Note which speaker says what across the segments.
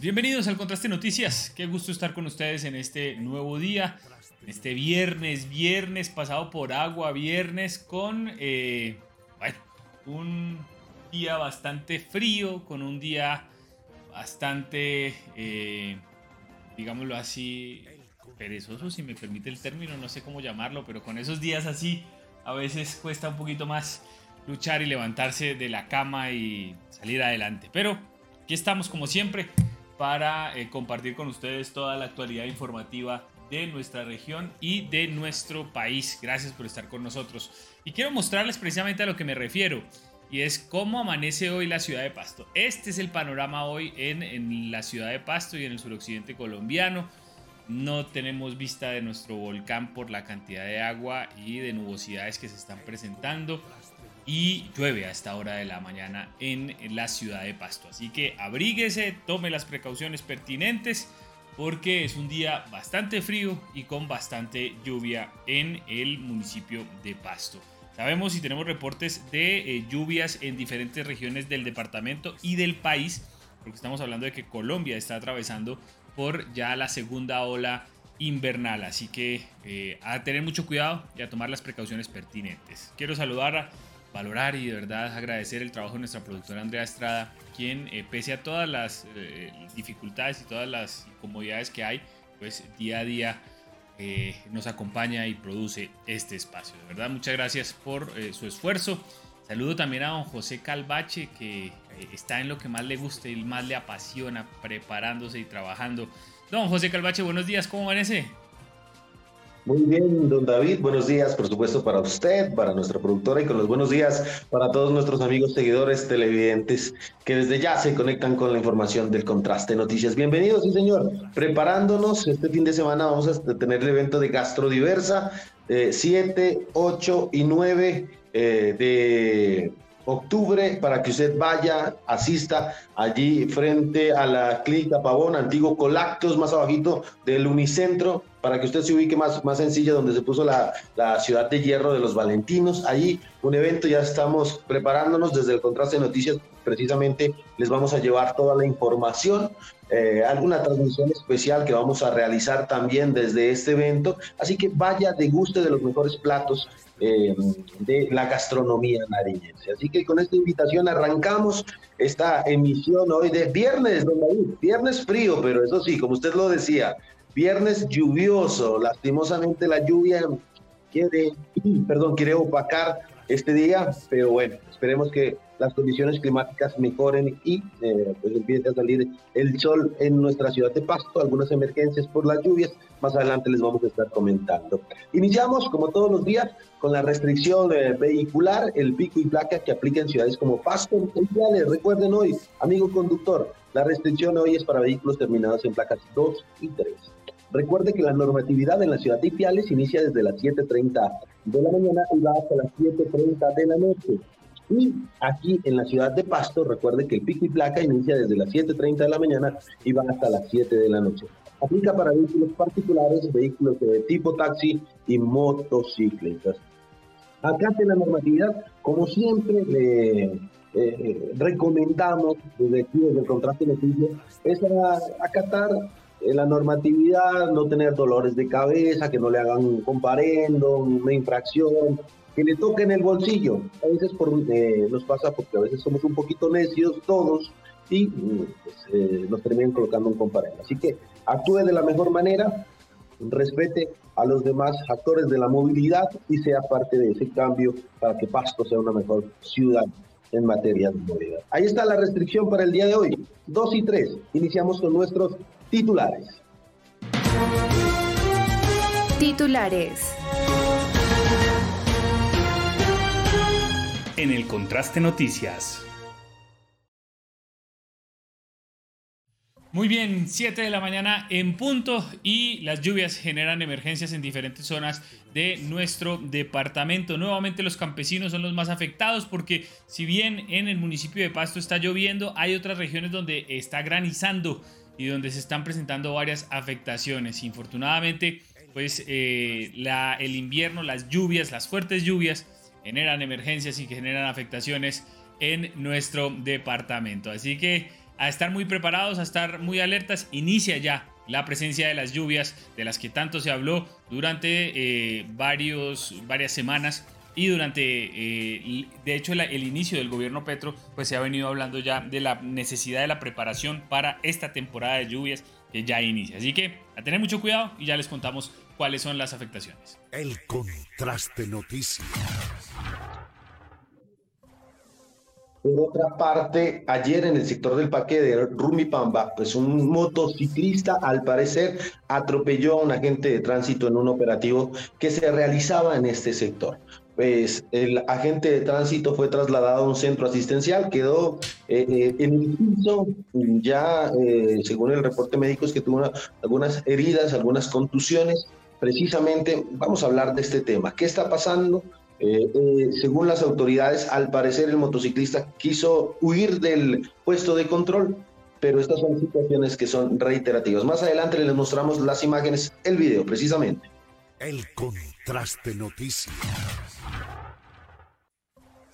Speaker 1: bienvenidos al Contraste Noticias. Qué gusto estar con ustedes en este nuevo día, este viernes, viernes pasado por agua, viernes con, eh, bueno, un día bastante frío, con un día bastante, eh, digámoslo así, perezoso, si me permite el término, no sé cómo llamarlo, pero con esos días así a veces cuesta un poquito más luchar y levantarse de la cama y salir adelante. Pero aquí estamos como siempre para eh, compartir con ustedes toda la actualidad informativa de nuestra región y de nuestro país. Gracias por estar con nosotros. Y quiero mostrarles precisamente a lo que me refiero. Y es cómo amanece hoy la ciudad de Pasto. Este es el panorama hoy en, en la ciudad de Pasto y en el suroccidente colombiano. No tenemos vista de nuestro volcán por la cantidad de agua y de nubosidades que se están presentando. Y llueve a esta hora de la mañana en la ciudad de Pasto. Así que abríguese, tome las precauciones pertinentes porque es un día bastante frío y con bastante lluvia en el municipio de Pasto. Sabemos y tenemos reportes de eh, lluvias en diferentes regiones del departamento y del país, porque estamos hablando de que Colombia está atravesando por ya la segunda ola invernal. Así que eh, a tener mucho cuidado y a tomar las precauciones pertinentes. Quiero saludar, valorar y de verdad agradecer el trabajo de nuestra productora Andrea Estrada, quien eh, pese a todas las eh, dificultades y todas las incomodidades que hay, pues día a día nos acompaña y produce este espacio. De verdad, muchas gracias por su esfuerzo. Saludo también a don José Calvache, que está en lo que más le gusta y más le apasiona, preparándose y trabajando. Don José Calvache, buenos días, ¿cómo amanece?
Speaker 2: Muy bien, don David, buenos días, por supuesto, para usted, para nuestra productora y con los buenos días para todos nuestros amigos seguidores televidentes que desde ya se conectan con la información del Contraste Noticias. Bienvenidos, sí señor. Preparándonos, este fin de semana vamos a tener el evento de Gastrodiversa, 7, 8 y 9 eh, de octubre para que usted vaya, asista allí frente a la clínica Pavón, antiguo Colactos, más abajito del Unicentro, para que usted se ubique más, más sencilla, donde se puso la, la ciudad de hierro de los Valentinos. Allí un evento, ya estamos preparándonos desde el Contraste de Noticias, precisamente les vamos a llevar toda la información, eh, alguna transmisión especial que vamos a realizar también desde este evento. Así que vaya, deguste de los mejores platos eh, de la gastronomía nariñense. Así que con esta invitación arrancamos esta emisión hoy de viernes, don David, viernes frío, pero eso sí, como usted lo decía, viernes lluvioso, lastimosamente la lluvia quiere, perdón, quiere opacar este día, pero bueno, esperemos que las condiciones climáticas mejoren y eh, pues empiece a salir el sol en nuestra ciudad de Pasto, algunas emergencias por las lluvias, más adelante les vamos a estar comentando. Iniciamos, como todos los días, con la restricción eh, vehicular, el pico y placa que aplica en ciudades como Pasto. Recuerden hoy, amigo conductor, la restricción hoy es para vehículos terminados en placas 2 y 3. Recuerde que la normatividad en la ciudad de Ipiales inicia desde las 7.30 de la mañana y va hasta las 7.30 de la noche. Y aquí en la ciudad de Pasto, recuerde que el pico y placa inicia desde las 7.30 de la mañana y va hasta las 7 de la noche. Aplica para vehículos particulares, vehículos de tipo taxi y motocicletas. En la normatividad, como siempre, le eh, recomendamos desde aquí, desde el contraste de es acatar eh, la normatividad, no tener dolores de cabeza, que no le hagan un comparendo, una infracción, que le toquen el bolsillo. A veces eh, nos pasa porque a veces somos un poquito necios todos y pues, eh, nos terminan colocando un comparendo. Así que actúe de la mejor manera, respete a los demás actores de la movilidad y sea parte de ese cambio para que Pasto sea una mejor ciudad en materia de movilidad. Ahí está la restricción para el día de hoy. Dos y tres. Iniciamos con nuestros titulares.
Speaker 3: Titulares.
Speaker 1: En el Contraste Noticias. Muy bien, 7 de la mañana en punto y las lluvias generan emergencias en diferentes zonas de nuestro departamento. Nuevamente los campesinos son los más afectados porque si bien en el municipio de Pasto está lloviendo, hay otras regiones donde está granizando y donde se están presentando varias afectaciones. Infortunadamente, pues eh, el invierno, las lluvias, las fuertes lluvias generan emergencias y que generan afectaciones en nuestro departamento. Así que a estar muy preparados, a estar muy alertas. Inicia ya la presencia de las lluvias de las que tanto se habló durante eh, varios, varias semanas y durante, eh, de hecho, el inicio del gobierno Petro, pues se ha venido hablando ya de la necesidad de la preparación para esta temporada de lluvias que ya inicia. Así que a tener mucho cuidado y ya les contamos cuáles son las afectaciones.
Speaker 4: El contraste noticias.
Speaker 2: Por otra parte, ayer en el sector del parque de Rumipamba, pues un motociclista al parecer atropelló a un agente de tránsito en un operativo que se realizaba en este sector. Pues el agente de tránsito fue trasladado a un centro asistencial, quedó eh, eh, en el piso, ya eh, según el reporte médico es que tuvo algunas heridas, algunas contusiones. Precisamente vamos a hablar de este tema. ¿Qué está pasando? Eh, eh, según las autoridades, al parecer el motociclista quiso huir del puesto de control, pero estas son situaciones que son reiterativas. Más adelante les mostramos las imágenes, el video precisamente.
Speaker 4: El contraste noticia.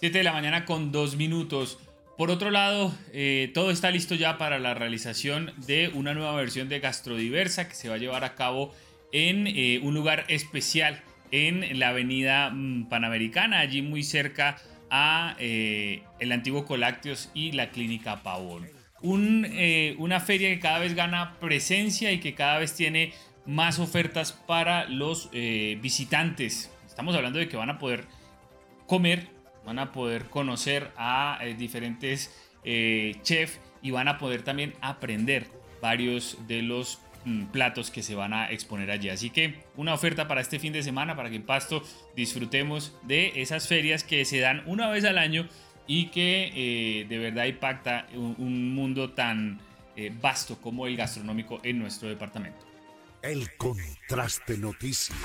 Speaker 1: 7 de la mañana con dos minutos. Por otro lado, eh, todo está listo ya para la realización de una nueva versión de Gastrodiversa que se va a llevar a cabo en un lugar especial en la avenida mm, Panamericana, allí muy cerca a eh, el antiguo Colácteos y la clínica Pavón. Eh, una feria que cada vez gana presencia y que cada vez tiene más ofertas para los eh, visitantes. Estamos hablando de que van a poder comer, van a poder conocer a diferentes chefs y van a poder también aprender varios de los platos que se van a exponer allí. Así que una oferta para este fin de semana para que en Pasto disfrutemos de esas ferias que se dan una vez al año y que eh, de verdad impacta un, mundo tan eh, vasto como el gastronómico en nuestro departamento.
Speaker 4: El contraste noticias.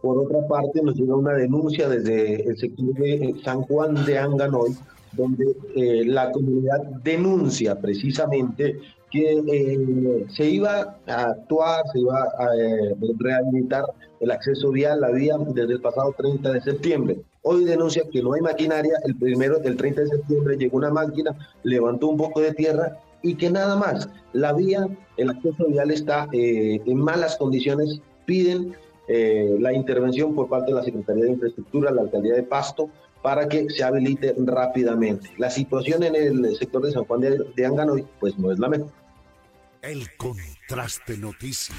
Speaker 2: Por otra parte, nos llega una denuncia desde el sector de San Juan de Anganoy donde eh, la comunidad denuncia precisamente que eh, se iba a actuar, se iba a eh, rehabilitar el acceso vial, la vía, desde el pasado 30 de septiembre. Hoy denuncia que no hay maquinaria, el primero, el 30 de septiembre llegó una máquina, levantó un poco de tierra y que nada más, la vía, el acceso vial está en malas condiciones, piden la intervención por parte de la Secretaría de Infraestructura, la Alcaldía de Pasto, para que se habilite rápidamente. La situación en el sector de San Juan de, de Anganoy, pues no es la mejor.
Speaker 4: El contraste noticias.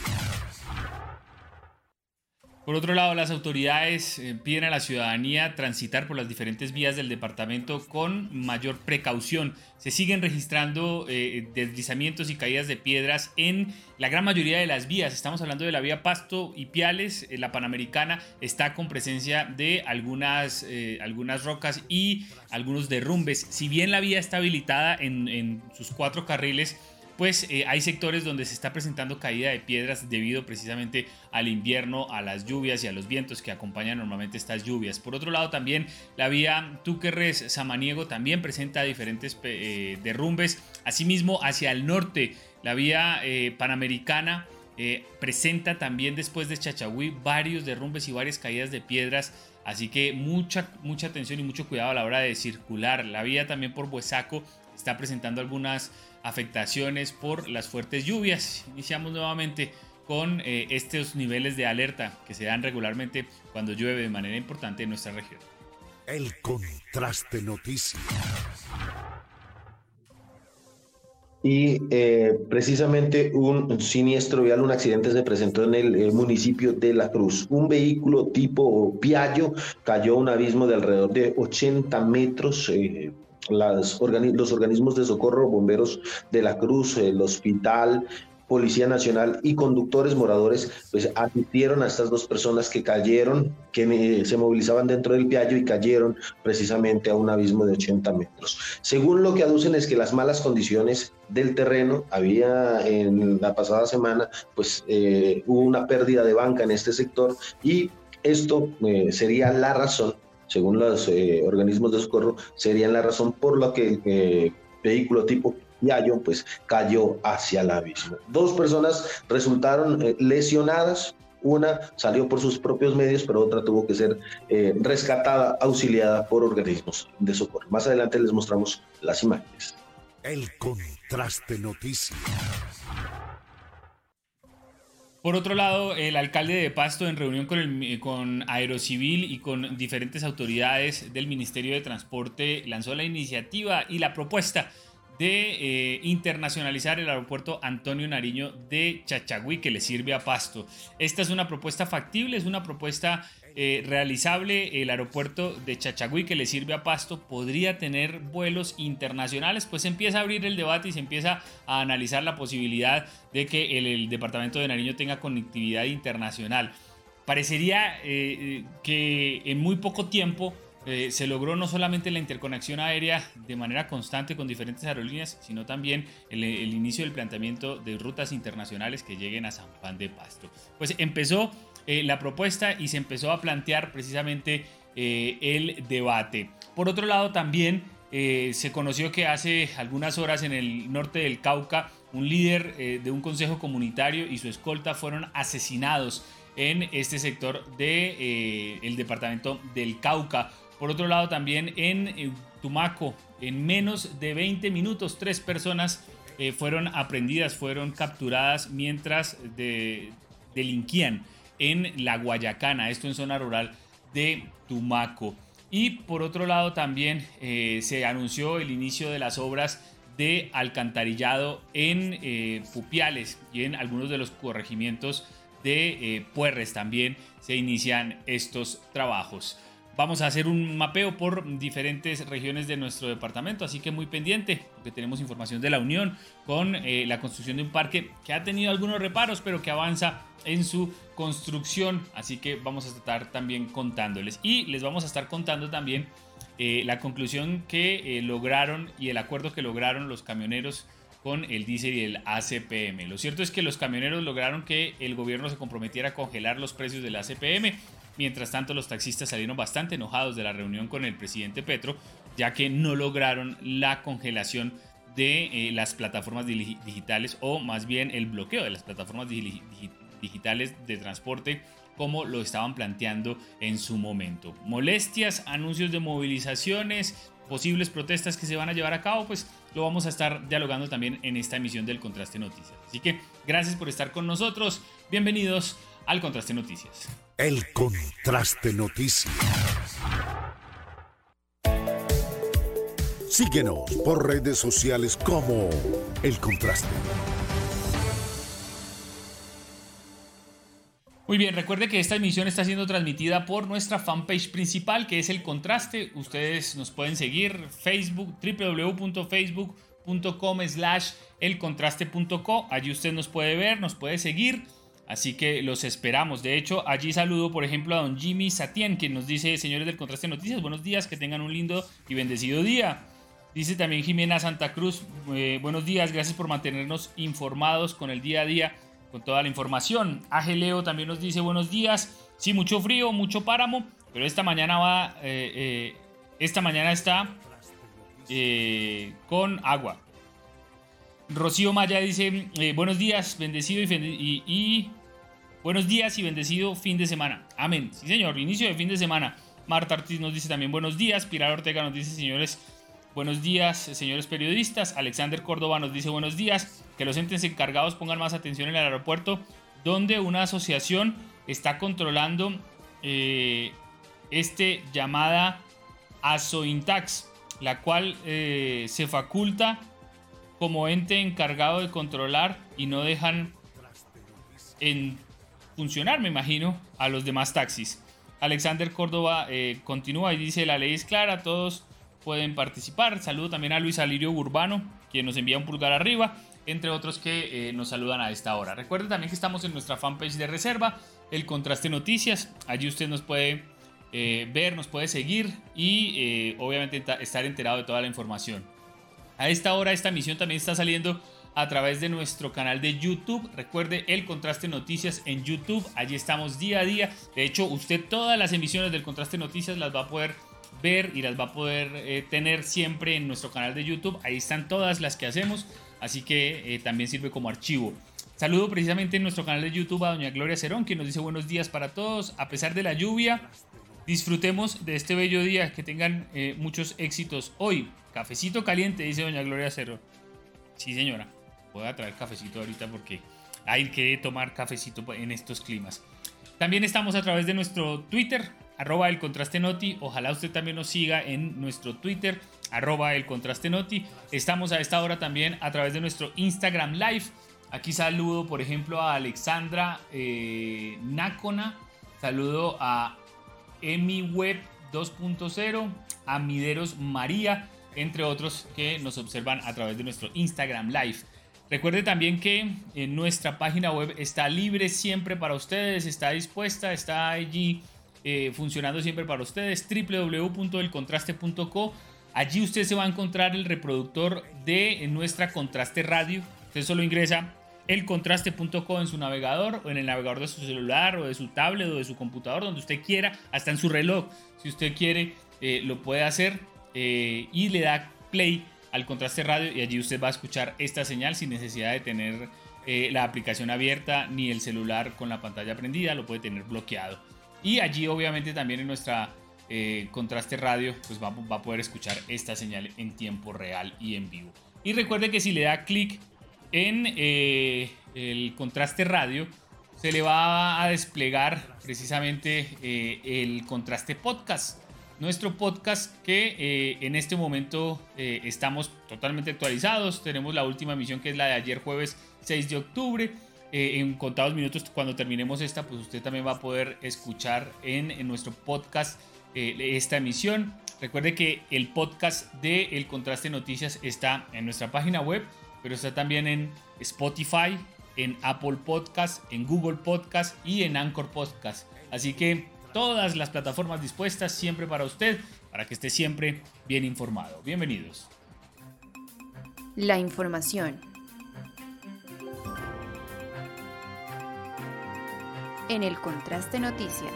Speaker 1: Por otro lado, las autoridades eh, piden a la ciudadanía transitar por las diferentes vías del departamento con mayor precaución. Se siguen registrando eh, deslizamientos y caídas de piedras en la gran mayoría de las vías. Estamos hablando de la vía Pasto y Piales. Eh, la Panamericana está con presencia de algunas, algunas rocas y algunos derrumbes. Si bien la vía está habilitada en, en sus cuatro carriles, pues eh, hay sectores donde se está presentando caída de piedras debido precisamente al invierno, a las lluvias y a los vientos que acompañan normalmente estas lluvias. Por otro lado, también la vía Túquerres-Samaniego también presenta diferentes eh, derrumbes. Asimismo, hacia el norte, la vía eh, Panamericana presenta también después de Chachagüí varios derrumbes y varias caídas de piedras. Así que mucha, mucha atención y mucho cuidado a la hora de circular. La vía también por Buesaco está presentando algunas afectaciones por las fuertes lluvias. Iniciamos nuevamente con eh, estos niveles de alerta que se dan regularmente cuando llueve de manera importante en nuestra región.
Speaker 4: El contraste noticias.
Speaker 2: Y eh, precisamente un siniestro vial, un accidente se presentó en el, municipio de La Cruz. Un vehículo tipo Piaggio cayó a un abismo de alrededor de 80 metros. Eh, las los organismos de socorro, bomberos de la Cruz, el hospital, Policía Nacional y conductores moradores, pues asistieron a estas dos personas que cayeron, que se movilizaban dentro del piallo y cayeron precisamente a un abismo de 80 metros. Según lo que aducen es que las malas condiciones del terreno, había en la pasada semana, pues eh, hubo una pérdida de banca en este sector y esto eh, sería la razón según los eh, organismos de socorro, serían la razón por la que el eh, vehículo tipo Yayo pues cayó hacia el abismo. Dos personas resultaron eh, lesionadas, Una salió por sus propios medios, pero otra tuvo que ser eh, rescatada, auxiliada por organismos de socorro. Más adelante les mostramos las imágenes.
Speaker 4: El contraste noticias.
Speaker 1: Por otro lado, el alcalde de Pasto, en reunión con, el, con Aerocivil y con diferentes autoridades del Ministerio de Transporte, lanzó la iniciativa y la propuesta de eh, internacionalizar el aeropuerto Antonio Nariño de Chachagüí que le sirve a Pasto. Esta es una propuesta factible, es una propuesta eh, realizable. El aeropuerto de Chachagüí que le sirve a Pasto podría tener vuelos internacionales, pues empieza a abrir el debate y se empieza a analizar la posibilidad de que el, departamento de Nariño tenga conectividad internacional. Parecería eh, que en muy poco tiempo eh, se logró no solamente la interconexión aérea de manera constante con diferentes aerolíneas, sino también el, inicio del planteamiento de rutas internacionales que lleguen a San Juan de Pasto. Pues empezó eh, la propuesta y se empezó a plantear precisamente eh, el debate. Por otro lado, también se conoció que hace algunas horas en el norte del Cauca, un líder de un consejo comunitario y su escolta fueron asesinados en este sector del departamento del Cauca. Por otro lado, también en eh, Tumaco, en menos de 20 minutos, tres personas eh, fueron aprendidas, fueron capturadas mientras delinquían en la Guayacana, esto en zona rural de Tumaco. Y por otro lado también eh, se anunció el inicio de las obras de alcantarillado en Pupiales y en algunos de los corregimientos de Puerres también se inician estos trabajos. Vamos a hacer un mapeo por diferentes regiones de nuestro departamento, así que muy pendiente, porque tenemos información de la Unión con eh, la construcción de un parque que ha tenido algunos reparos, pero que avanza en su construcción, así que vamos a estar también contándoles. Y les vamos a estar contando también eh, la conclusión que eh, lograron y el acuerdo que lograron los camioneros con el diésel y el ACPM. Lo cierto es que los camioneros lograron que el gobierno se comprometiera a congelar los precios del ACPM Mientras tanto, los taxistas salieron bastante enojados de la reunión con el presidente Petro, ya que no lograron la congelación de eh, las plataformas digitales o más bien el bloqueo de las plataformas digitales de transporte como lo estaban planteando en su momento. Molestias, anuncios de movilizaciones, posibles protestas que se van a llevar a cabo, pues lo vamos a estar dialogando también en esta emisión del Contraste Noticias. Así que gracias por estar con nosotros. Bienvenidos al Contraste Noticias.
Speaker 4: El Contraste Noticias. Síguenos por redes sociales como El Contraste.
Speaker 1: Muy bien, recuerde que esta emisión está siendo transmitida por nuestra fanpage principal, que es El Contraste. Ustedes nos pueden seguir Facebook, www.facebook.com slash elcontraste.co. Allí usted nos puede ver, nos puede seguir Así que los esperamos. De hecho, allí saludo, por ejemplo, a don Jimmy Satien, quien nos dice, señores del Contraste Noticias, buenos días, que tengan un lindo y bendecido día. Dice también Jimena Santa Cruz, eh, buenos días, gracias por mantenernos informados con el día a día, con toda la información. Leo también nos dice, buenos días, sí, mucho frío, mucho páramo, pero esta mañana va, eh, eh, esta mañana está con agua. Rocío Maya dice, eh, buenos días, bendecido y, buenos días y bendecido fin de semana. Amén. Sí, señor, inicio de fin de semana. Marta Ortiz nos dice también buenos días. Pilar Ortega nos dice, señores, buenos días, señores periodistas. Alexander Córdoba nos dice buenos días. Que los entes encargados pongan más atención en el aeropuerto, donde una asociación está controlando eh, este llamada ASOINTAX, la cual eh, se faculta como ente encargado de controlar y no dejan en funcionar, me imagino, a los demás taxis. Alexander Córdoba eh, continúa y dice, la ley es clara, todos pueden participar. Saludo también a Luis Alirio Urbano, quien nos envía un pulgar arriba, entre otros que eh, nos saludan a esta hora. Recuerden también que estamos en nuestra fanpage de reserva, el Contraste Noticias. Allí usted nos puede eh, ver, nos puede seguir y obviamente estar enterado de toda la información. A esta hora esta emisión también está saliendo a través de nuestro canal de YouTube. Recuerde el Contraste Noticias en YouTube. Allí estamos día a día. De hecho, usted todas las emisiones del Contraste Noticias las va a poder ver y las va a poder eh, tener siempre en nuestro canal de YouTube. Ahí están todas las que hacemos. Así que eh, también sirve como archivo. Saludo precisamente en nuestro canal de YouTube a doña Gloria Cerón, que nos dice buenos días para todos. A pesar de la lluvia, disfrutemos de este bello día, que tengan eh, muchos éxitos hoy. Cafecito caliente, dice doña Gloria Cerón. Sí, señora, voy a traer cafecito ahorita porque hay que tomar cafecito en estos climas. También estamos a través de nuestro Twitter, arroba el contraste noti. Ojalá usted también nos siga en nuestro Twitter, arroba el contraste noti. Estamos a esta hora también a través de nuestro Instagram Live Aquí saludo, por ejemplo, a Alexandra eh, Nácona. Saludo a EmiWeb 2.0, a Mideros María, entre otros que nos observan a través de nuestro Instagram Live. Recuerde también que nuestra página web está libre siempre para ustedes, está dispuesta, está allí eh, funcionando siempre para ustedes, www.elcontraste.co. Allí usted se va a encontrar el reproductor de nuestra Contraste Radio. Usted solo ingresa elcontraste.co en su navegador o en el navegador de su celular o de su tablet o de su computador, donde usted quiera, hasta en su reloj. Si usted quiere, eh, lo puede hacer eh, y le da play al contraste radio y allí usted va a escuchar esta señal sin necesidad de tener eh, la aplicación abierta ni el celular con la pantalla prendida, lo puede tener bloqueado. Y allí obviamente también en nuestra contraste radio pues va, va a poder escuchar esta señal en tiempo real y en vivo. Y recuerde que si le da clic en eh, el contraste radio se le va a desplegar precisamente eh, el contraste podcast. Nuestro podcast que eh, en este momento estamos totalmente actualizados. Tenemos la última emisión que es la de ayer jueves 6 de octubre. en contados minutos cuando terminemos esta, pues usted también va a poder escuchar en, en nuestro podcast esta emisión. Recuerde que el podcast de El Contraste Noticias está en nuestra página web pero está también en Spotify, en Apple Podcast, en Google Podcast y en Anchor Podcast. Así que todas las plataformas dispuestas siempre para usted, para que esté siempre bien informado. Bienvenidos.
Speaker 3: La información. En el Contraste Noticias.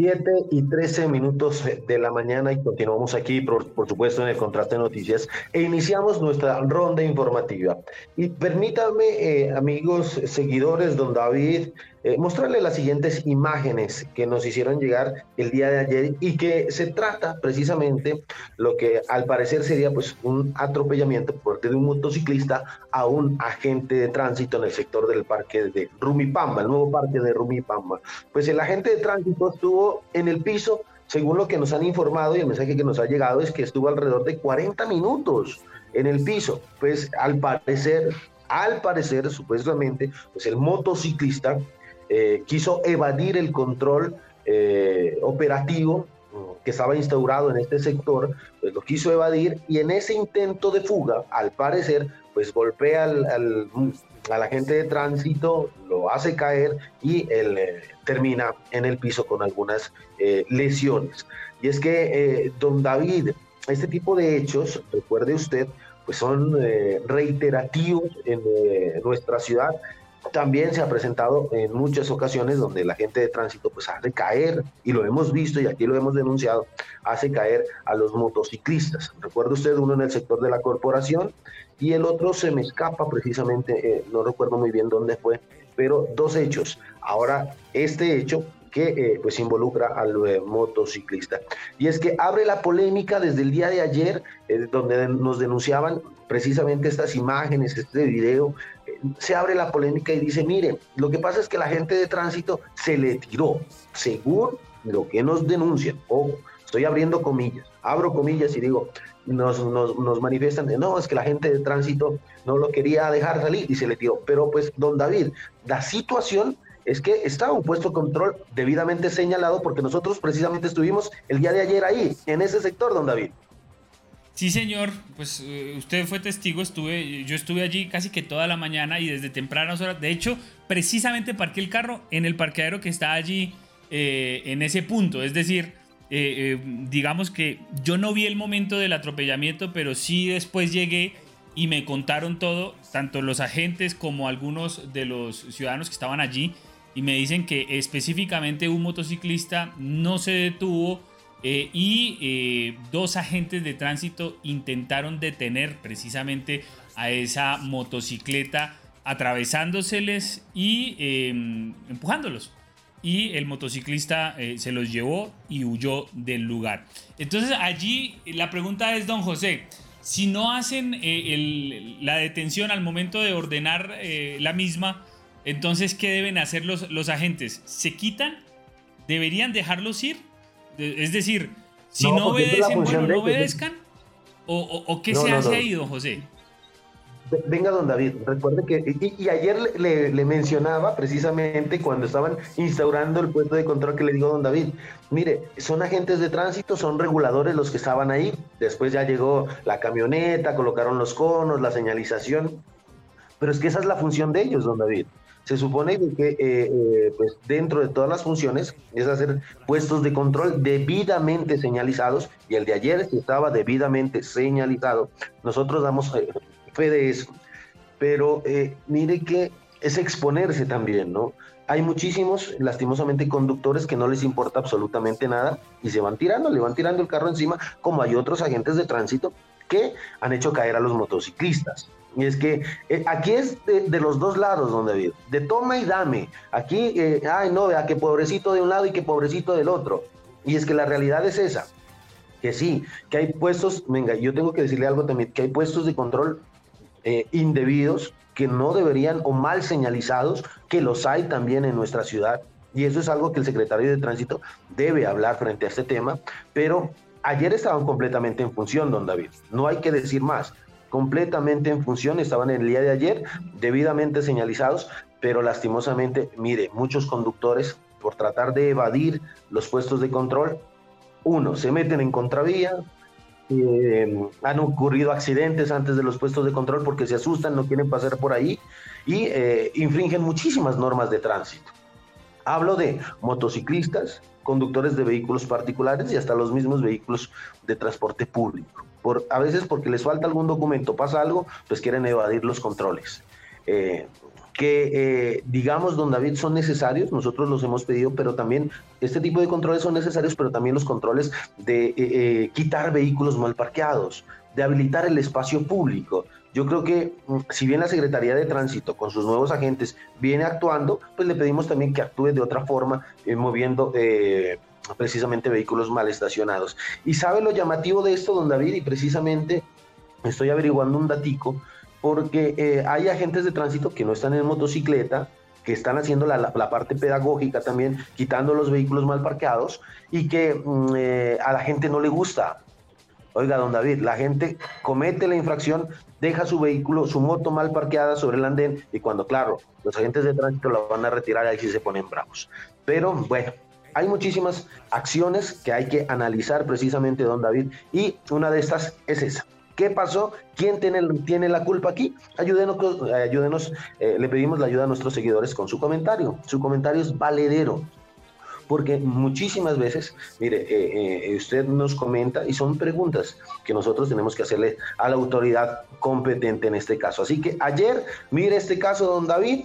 Speaker 2: 7 y 13 minutos de la mañana y continuamos aquí, por, supuesto, en el Contraste de Noticias e iniciamos nuestra ronda informativa. Y permítanme, eh, amigos, seguidores, don David, eh, mostrarle las siguientes imágenes que nos hicieron llegar el día de ayer y que se trata precisamente lo que al parecer sería pues un atropellamiento por parte de un motociclista a un agente de tránsito en el sector del parque de Rumipamba, el nuevo parque de Rumipamba. Pues el agente de tránsito estuvo en el piso, según lo que nos han informado y el mensaje que nos ha llegado es que estuvo alrededor de 40 minutos en el piso. Pues al parecer, al parecer, supuestamente, pues el motociclista eh, quiso evadir el control eh, operativo mm, que estaba instaurado en este sector, pues lo quiso evadir y en ese intento de fuga, al parecer, pues golpea al, al, al agente de tránsito, lo hace caer y él eh, termina en el piso con algunas lesiones. Y es que, don David, este tipo de hechos, recuerde usted, pues son reiterativos en nuestra ciudad también se ha presentado en muchas ocasiones donde la gente de tránsito pues hace caer, y lo hemos visto y aquí lo hemos denunciado, hace caer a los motociclistas. Recuerda usted uno en el sector de la corporación y el otro se me escapa precisamente, eh, no recuerdo muy bien dónde fue, pero dos hechos. Ahora, este hecho que eh, pues involucra al eh, motociclista. Y es que abre la polémica desde el día de ayer, donde nos denunciaban precisamente estas imágenes, este video se abre la polémica y dice, mire, lo que pasa es que la gente de tránsito se le tiró, según lo que nos denuncian. Ojo, estoy abriendo comillas, abro comillas y digo, nos, nos, nos, manifiestan, no, es que la gente de tránsito no lo quería dejar salir y se le tiró. Pero pues, don David, la situación es que estaba un puesto de control debidamente señalado porque nosotros precisamente estuvimos el día de ayer ahí, en ese sector, don David.
Speaker 1: Sí, señor, pues eh, usted fue testigo, estuve, yo estuve allí casi que toda la mañana y desde tempranas horas. De hecho, precisamente parqué el carro en el parqueadero que está allí eh, en ese punto. Es decir, eh, digamos que yo no vi el momento del atropellamiento, pero sí después llegué y me contaron todo, tanto los agentes como algunos de los ciudadanos que estaban allí, y me dicen que específicamente un motociclista no se detuvo eh, y eh, dos agentes de tránsito intentaron detener precisamente a esa motocicleta atravesándoseles y em, empujándolos. Y el motociclista eh, se los llevó y huyó del lugar. Entonces allí la pregunta es, don José, si no hacen la detención al momento de ordenar la misma, entonces ¿qué deben hacer los, los agentes? ¿Se quitan? ¿Deberían dejarlos ir? Es decir, si no, obedecen, bueno, no obedezcan. ¿O, qué se hace ahí, don José?
Speaker 2: Venga, don David, recuerde que, y, ayer le, mencionaba precisamente cuando estaban instaurando el puesto de control que le digo, don David, mire, son agentes de tránsito, son reguladores los que estaban ahí, después ya llegó la camioneta, colocaron los conos, la señalización, pero es que esa es la función de ellos, don David. Se supone que eh, eh, pues dentro de todas las funciones es hacer puestos de control debidamente señalizados y el de ayer estaba debidamente señalizado. Nosotros damos eh, fe de eso. Pero mire que es exponerse también, ¿no? Hay muchísimos, lastimosamente, conductores que no les importa absolutamente nada y se van tirando, le van tirando el carro encima, como hay otros agentes de tránsito que han hecho caer a los motociclistas. Y es que eh, aquí es de, los dos lados, don David, de toma y dame. Aquí, eh, ay, no, vea que pobrecito de un lado y que pobrecito del otro. Y es que la realidad es esa, que sí, que hay puestos, venga, yo tengo que decirle algo también, que hay puestos de control eh, indebidos que no deberían o mal señalizados, que los hay también en nuestra ciudad. Y eso es algo que el secretario de Tránsito debe hablar frente a este tema, pero ayer estaban completamente en función, don David. No hay que decir más completamente en función, estaban el día de ayer debidamente señalizados, pero lastimosamente, mire, muchos conductores por tratar de evadir los puestos de control, uno, se meten en contravía, eh, han ocurrido accidentes antes de los puestos de control porque se asustan, no quieren pasar por ahí y eh, infringen muchísimas normas de tránsito. Hablo de motociclistas, conductores de vehículos particulares y hasta los mismos vehículos de transporte público por, a veces porque les falta algún documento, pasa algo, pues quieren evadir los controles. Eh, que eh, digamos, don David, son necesarios, nosotros los hemos pedido, pero también este tipo de controles son necesarios, pero también los controles de eh, quitar vehículos mal parqueados, de habilitar el espacio público. Yo creo que mm, si bien la Secretaría de Tránsito con sus nuevos agentes viene actuando, pues le pedimos también que actúe de otra forma, moviendo precisamente vehículos mal estacionados. ¿Y sabe lo llamativo de esto, don David? Y precisamente estoy averiguando un datico, porque eh, hay agentes de tránsito que no están en motocicleta, que están haciendo la, parte pedagógica también, quitando los vehículos mal parqueados, y que mm, eh, a la gente no le gusta. Oiga, don David, la gente comete la infracción, deja su vehículo, su moto mal parqueada sobre el andén, y cuando, claro, los agentes de tránsito la van a retirar, ahí sí se ponen bravos. Pero bueno, hay muchísimas acciones que hay que analizar precisamente, don David, y una de estas es esa. ¿Qué pasó? ¿Quién tiene, tiene la culpa aquí? Ayúdenos, ayúdenos eh, le pedimos la ayuda a nuestros seguidores con su comentario. Su comentario es valedero, porque muchísimas veces, mire, eh, eh, usted nos comenta y son preguntas que nosotros tenemos que hacerle a la autoridad competente en este caso. Así que ayer, mire este caso, don David,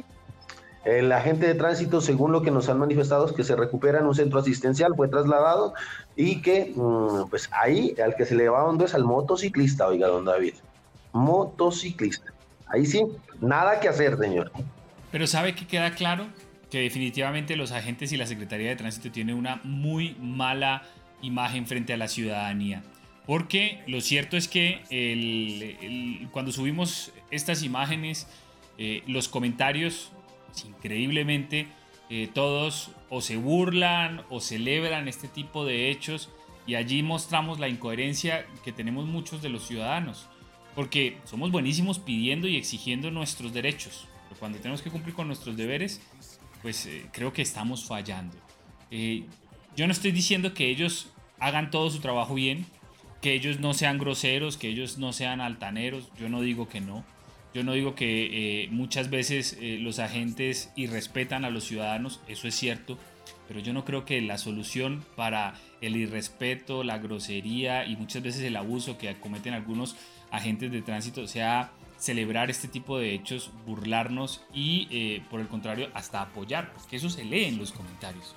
Speaker 2: el agente de tránsito, según lo que nos han manifestado, es que se recupera en un centro asistencial, fue trasladado y que, mm, pues ahí, al que se le va hondo es al motociclista, oiga, don David. Motociclista. Ahí sí, nada que hacer, señor.
Speaker 1: Pero ¿sabe que queda claro? Que definitivamente los agentes y la Secretaría de Tránsito tienen una muy mala imagen frente a la ciudadanía. Porque lo cierto es que cuando subimos estas imágenes, eh, los comentarios increíblemente eh, todos o se burlan o celebran este tipo de hechos y allí mostramos la incoherencia que tenemos muchos de los ciudadanos, porque somos buenísimos pidiendo y exigiendo nuestros derechos, pero cuando tenemos que cumplir con nuestros deberes, pues eh, creo que estamos fallando. Eh, yo no estoy diciendo que ellos hagan todo su trabajo bien, que ellos no sean groseros, que ellos no sean altaneros, yo no digo que no, yo no digo que eh, muchas veces eh, los agentes irrespetan a los ciudadanos, eso es cierto, pero yo no creo que la solución para el irrespeto, la grosería y muchas veces el abuso que cometen algunos agentes de tránsito sea celebrar este tipo de hechos, burlarnos y eh, por el contrario hasta apoyar, porque eso se lee en los comentarios.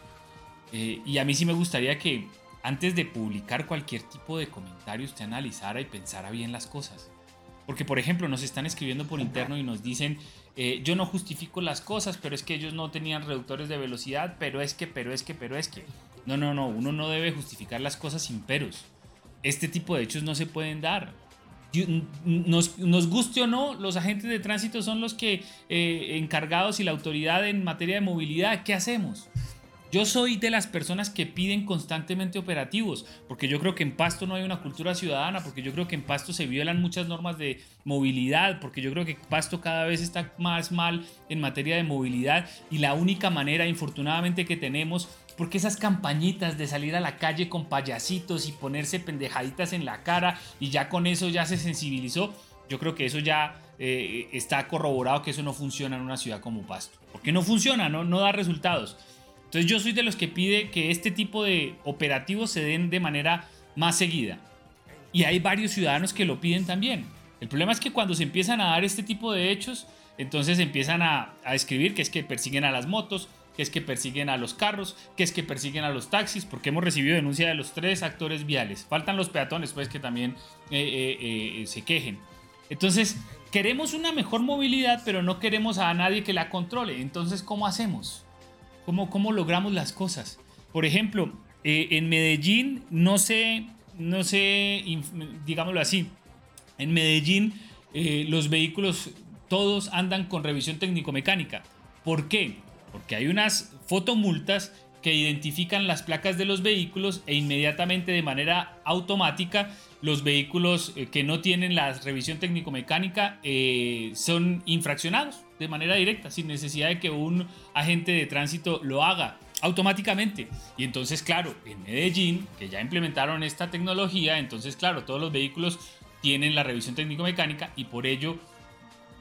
Speaker 1: y a mí sí me gustaría que antes de publicar cualquier tipo de comentario usted analizara y pensara bien las cosas. Porque, por ejemplo, nos están escribiendo por interno y nos dicen, eh, yo no justifico las cosas, pero es que ellos no tenían reductores de velocidad, pero es que, pero es que, pero es que. No, no, no, uno no debe justificar las cosas sin peros. Este tipo de hechos no se pueden dar. Nos, guste o no, los agentes de tránsito son los que eh, encargados y la autoridad en materia de movilidad. ¿Qué hacemos? Yo soy de las personas que piden constantemente operativos, porque yo creo que en Pasto no hay una cultura ciudadana, porque yo creo que en Pasto se violan muchas normas de movilidad, porque yo creo que Pasto cada vez está más mal en materia de movilidad y la única manera, infortunadamente, que tenemos, porque esas campañitas de salir a la calle con payasitos y ponerse pendejaditas en la cara y ya con eso ya se sensibilizó, yo creo que eso ya eh, está corroborado que eso no funciona en una ciudad como Pasto, porque no funciona, no, no da resultados. Entonces yo soy de los que pide que este tipo de operativos se den de manera más seguida. Y hay varios ciudadanos que lo piden también. El problema es que cuando se empiezan a dar este tipo de hechos, entonces empiezan a, a escribir que es que persiguen a las motos, que es que persiguen a los carros, que es que persiguen a los taxis, porque hemos recibido denuncia de los tres actores viales. Faltan los peatones, pues, que también eh, eh, eh, se quejen. Entonces, queremos una mejor movilidad, pero no queremos a nadie que la controle. Entonces, ¿cómo hacemos? Cómo, logramos las cosas. Por ejemplo, eh, en Medellín, no sé, no sé, digámoslo así, en Medellín eh, los vehículos todos andan con revisión técnico-mecánica. ¿Por qué? Porque hay unas fotomultas que identifican las placas de los vehículos e inmediatamente de manera automática los vehículos eh, que no tienen la revisión técnico-mecánica son infraccionados de manera directa, sin necesidad de que un agente de tránsito lo haga automáticamente. Y entonces, claro, en Medellín, que ya implementaron esta tecnología, entonces, claro, todos los vehículos tienen la revisión técnico-mecánica y por ello,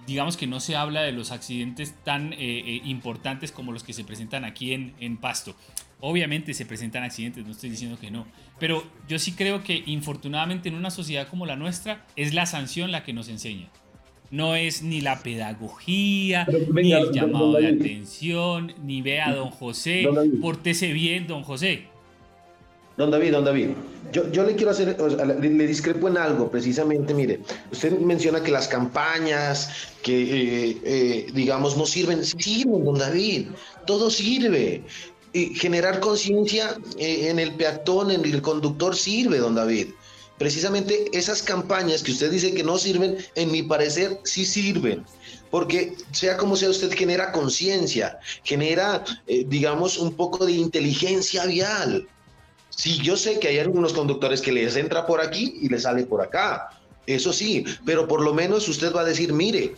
Speaker 1: digamos que no se habla de los accidentes tan eh, eh, importantes como los que se presentan aquí en Pasto. Obviamente se presentan accidentes, no estoy diciendo que no, pero yo sí creo que infortunadamente en una sociedad como la nuestra es la sanción la que nos enseña. No es ni la pedagogía, ni el llamado de atención, ni vea a don José. Pórtese bien, don José.
Speaker 2: Don David, don David, yo, yo le quiero hacer, le, discrepo en algo, precisamente, mire, usted menciona que las campañas, que eh, eh, digamos, no sirven, sirven, don David, todo sirve. Y generar conciencia eh, en el peatón, en el conductor, sirve, don David precisamente esas campañas que usted dice que no sirven, en mi parecer sí sirven. Porque sea como sea, usted genera conciencia, genera, eh, digamos, un poco de inteligencia vial. Sí, yo sé que hay algunos conductores que les entra por aquí y les sale por acá. Eso sí, pero por lo menos usted va a decir, mire,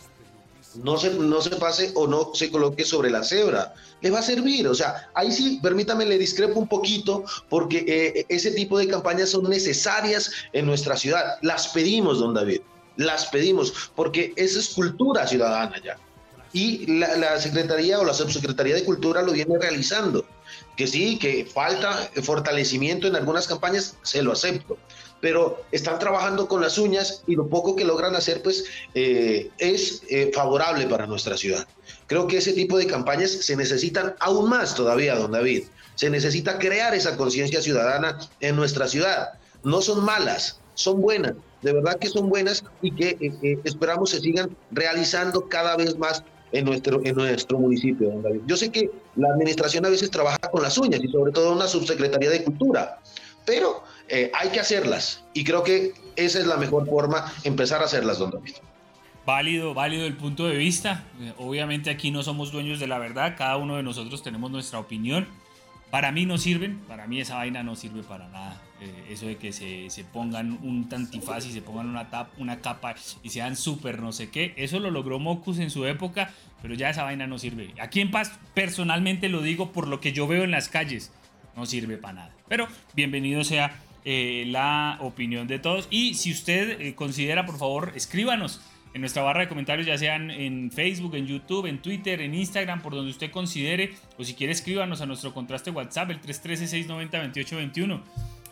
Speaker 2: no se, no se pase o no se coloque sobre la cebra. Le va a servir. O sea, ahí sí, permítame, le discrepo un poquito porque eh, ese tipo de campañas son necesarias en nuestra ciudad. Las pedimos, don David. Las pedimos porque esa es cultura ciudadana ya. Y la Secretaría o la Subsecretaría de Cultura lo viene realizando. Que sí, que falta fortalecimiento en algunas campañas, se lo acepto pero están trabajando con las uñas y lo poco que logran hacer pues eh, es eh, favorable para nuestra ciudad. Creo que ese tipo de campañas se necesitan aún más todavía, don David. Se necesita crear esa conciencia ciudadana en nuestra ciudad. No son malas, son buenas, de verdad que son buenas y que eh, esperamos se sigan realizando cada vez más en nuestro, en nuestro municipio, don David. Yo sé que la administración a veces trabaja con las uñas y sobre todo una subsecretaría de cultura, pero eh, hay que hacerlas y creo que esa es la mejor forma, empezar a hacerlas, don David.
Speaker 1: Válido, válido el punto de vista. Eh, obviamente aquí no somos dueños de la verdad, cada uno de nosotros tenemos nuestra opinión. Para mí no sirven, para mí esa vaina no sirve para nada. Eh, eso de que se, se, pongan un tantifaz y se pongan una, tap, una capa y sean súper no sé qué, eso lo logró Mocus en su época, pero ya esa vaina no sirve. Aquí en Paz personalmente lo digo por lo que yo veo en las calles, no sirve para nada. Pero bienvenido sea eh, la opinión de todos. Y si usted eh, considera, por favor, escríbanos en nuestra barra de comentarios, ya sean en Facebook, en YouTube, en Twitter, en Instagram, por donde usted considere, o si quiere escríbanos a nuestro contraste WhatsApp, el 313-690-2821.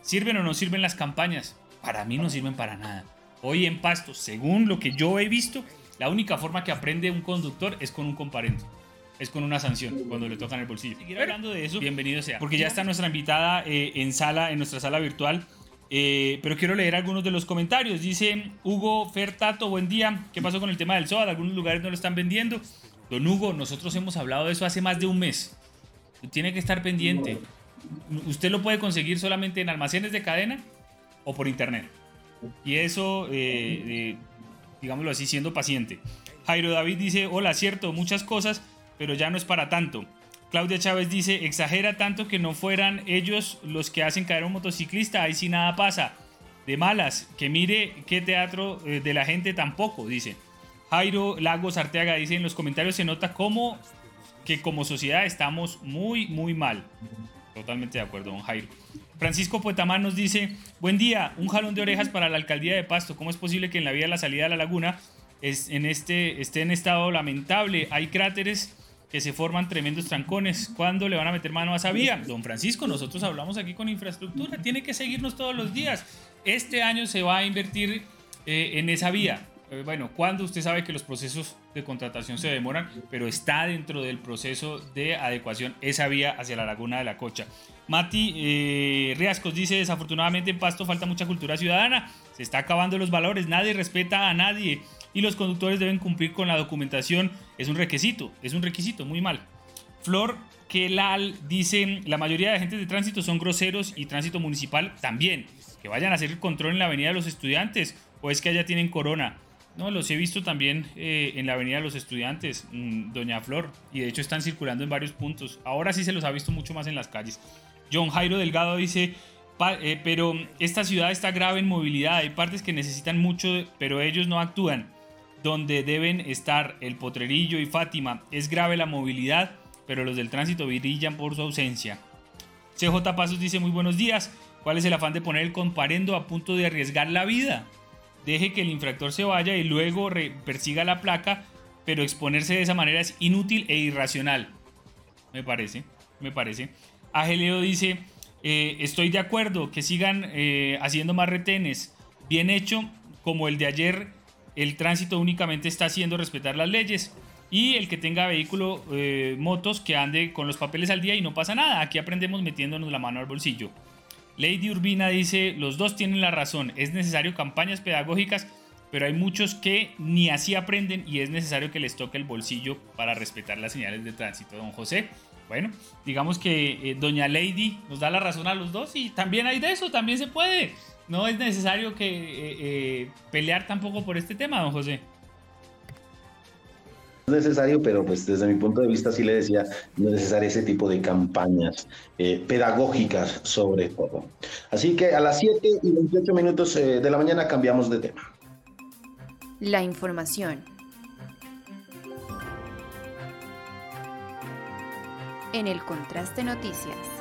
Speaker 1: ¿Sirven o no sirven las campañas? Para mí no sirven para nada. Hoy en Pasto, según lo que yo he visto, la única forma que aprende un conductor es con un comparendo es con una sanción cuando le tocan el bolsillo. Seguir hablando de eso, bienvenido sea. Porque ya está nuestra invitada eh, en sala, en nuestra sala virtual, Eh, pero quiero leer algunos de los comentarios. Dice Hugo Fertato, buen día. ¿Qué pasó con el tema del SOAD? Algunos lugares no lo están vendiendo. Don Hugo, nosotros hemos hablado de eso hace más de un mes. Tiene que estar pendiente. Usted lo puede conseguir solamente en almacenes de cadena o por internet. Y eso, eh, eh, digámoslo así, siendo paciente. Jairo David dice, hola, cierto, muchas cosas, pero ya no es para tanto. Claudia Chávez dice, exagera tanto que no fueran ellos los que hacen caer a un motociclista, ahí sí nada pasa. De malas, que mire qué teatro eh, de la gente tampoco, dice. Jairo Lagos Arteaga dice, en los comentarios se nota cómo que como sociedad estamos muy, muy mal. Totalmente de acuerdo, don Jairo. Francisco Poetamán nos dice, buen día, un jalón de orejas para la alcaldía de Pasto. ¿Cómo es posible que en la vía de la salida de la laguna es, en este, esté en estado lamentable? Hay cráteres que se forman tremendos trancones. ¿Cuándo le van a meter mano a esa vía? Don Francisco, nosotros hablamos aquí con infraestructura, tiene que seguirnos todos los días. Este año se va a invertir eh, en esa vía. Eh, bueno, cuando usted sabe que los procesos de contratación se demoran, pero está dentro del proceso de adecuación esa vía hacia la laguna de la Cocha. Mati eh, Riascos dice, desafortunadamente en Pasto falta mucha cultura ciudadana, se está acabando los valores, nadie respeta a nadie y los conductores deben cumplir con la documentación. Es un requisito, es un requisito, muy mal. Flor Kelal dice, la mayoría de agentes de tránsito son groseros y tránsito municipal también. Que vayan a hacer el control en la avenida de los estudiantes o es que allá tienen corona. No, los he visto también eh, en la avenida de los estudiantes, mm, Doña Flor, y de hecho están circulando en varios puntos. Ahora sí se los ha visto mucho más en las calles. John Jairo Delgado dice, eh, pero esta ciudad está grave en movilidad, hay partes que necesitan mucho, pero ellos no actúan donde deben estar el Potrerillo y Fátima. Es grave la movilidad, pero los del tránsito brillan por su ausencia. CJ Pasos dice muy buenos días. ¿Cuál es el afán de poner el comparendo a punto de arriesgar la vida? Deje que el infractor se vaya y luego persiga la placa, pero exponerse de esa manera es inútil e irracional. Me parece, me parece. Ageleo dice, eh, estoy de acuerdo que sigan eh, haciendo más retenes. Bien hecho, como el de ayer el tránsito únicamente está haciendo respetar las leyes. Y el que tenga vehículo, eh, motos, que ande con los papeles al día y no pasa nada. Aquí aprendemos metiéndonos la mano al bolsillo. Lady Urbina dice, los dos tienen la razón. Es necesario campañas pedagógicas, pero hay muchos que ni así aprenden y es necesario que les toque el bolsillo para respetar las señales de tránsito. Don José, bueno, digamos que eh, Doña Lady nos da la razón a los dos y también hay de eso, también se puede no es necesario que eh, eh, pelear tampoco por este tema, don José.
Speaker 2: Es necesario, pero pues desde mi punto de vista sí le decía, no es necesario ese tipo de campañas eh, pedagógicas sobre todo. Así que a las 7 y 28 minutos de la mañana cambiamos de tema.
Speaker 3: La información. En el contraste noticias.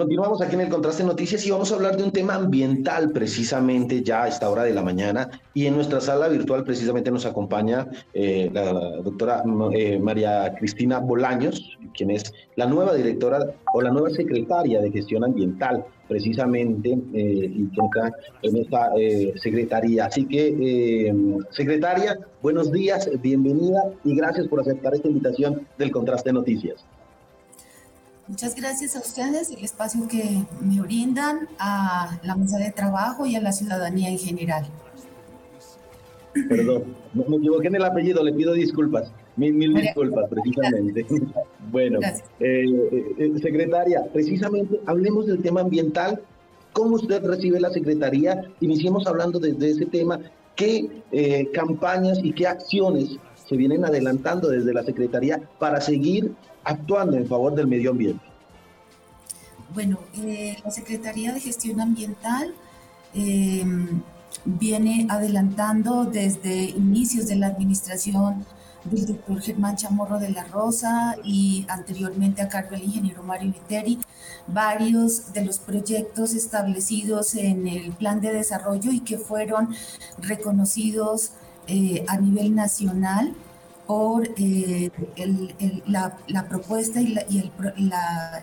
Speaker 2: Continuamos aquí en el Contraste Noticias y vamos a hablar de un tema ambiental precisamente ya a esta hora de la mañana y en nuestra sala virtual precisamente nos acompaña eh, la doctora eh, María Cristina Bolaños, quien es la nueva directora o la nueva secretaria de gestión ambiental precisamente eh, y que está en esta secretaría. Así que, secretaria, buenos días, bienvenida y gracias por aceptar esta invitación del Contraste Noticias.
Speaker 5: Muchas gracias a ustedes, el espacio que me brindan, a la mesa de trabajo y a la ciudadanía en general.
Speaker 2: Perdón, me equivoqué en el apellido, le pido disculpas. Mil, mil disculpas, precisamente. Bueno, eh, eh, secretaria, precisamente hablemos del tema ambiental. ¿Cómo usted recibe la secretaría? Iniciemos hablando desde ese tema. ¿Qué eh, campañas y qué acciones se vienen adelantando desde la secretaría para seguir actuando en favor del medio ambiente?
Speaker 5: Bueno, eh, la Secretaría de Gestión Ambiental eh, viene adelantando desde inicios de la administración del doctor Germán Chamorro de la Rosa y anteriormente a cargo del ingeniero Mario Viteri, varios de los proyectos establecidos en el plan de desarrollo y que fueron reconocidos eh, a nivel nacional por eh, la, propuesta y, la,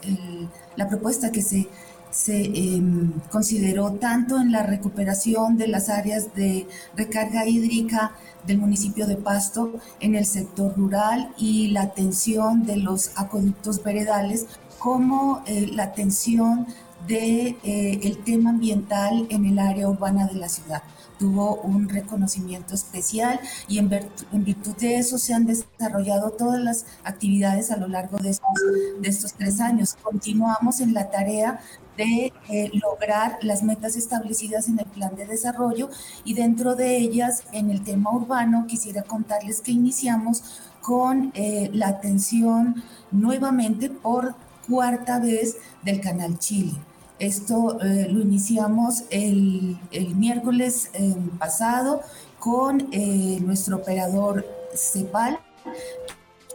Speaker 5: la, propuesta que se, se em, consideró tanto en la recuperación de las áreas de recarga hídrica del municipio de Pasto en el sector rural y la atención de los acueductos veredales como eh, la atención de eh, el tema ambiental en el área urbana de la ciudad tuvo un reconocimiento especial y en, virtud de eso se han desarrollado todas las actividades a lo largo de estos, tres años. Continuamos en la tarea de eh, lograr las metas establecidas en el plan de desarrollo y dentro de ellas, en el tema urbano, quisiera contarles que iniciamos con eh, la atención nuevamente por cuarta vez del Canal Chile. Esto eh, lo iniciamos el, miércoles eh, pasado con eh, nuestro operador CEPAL,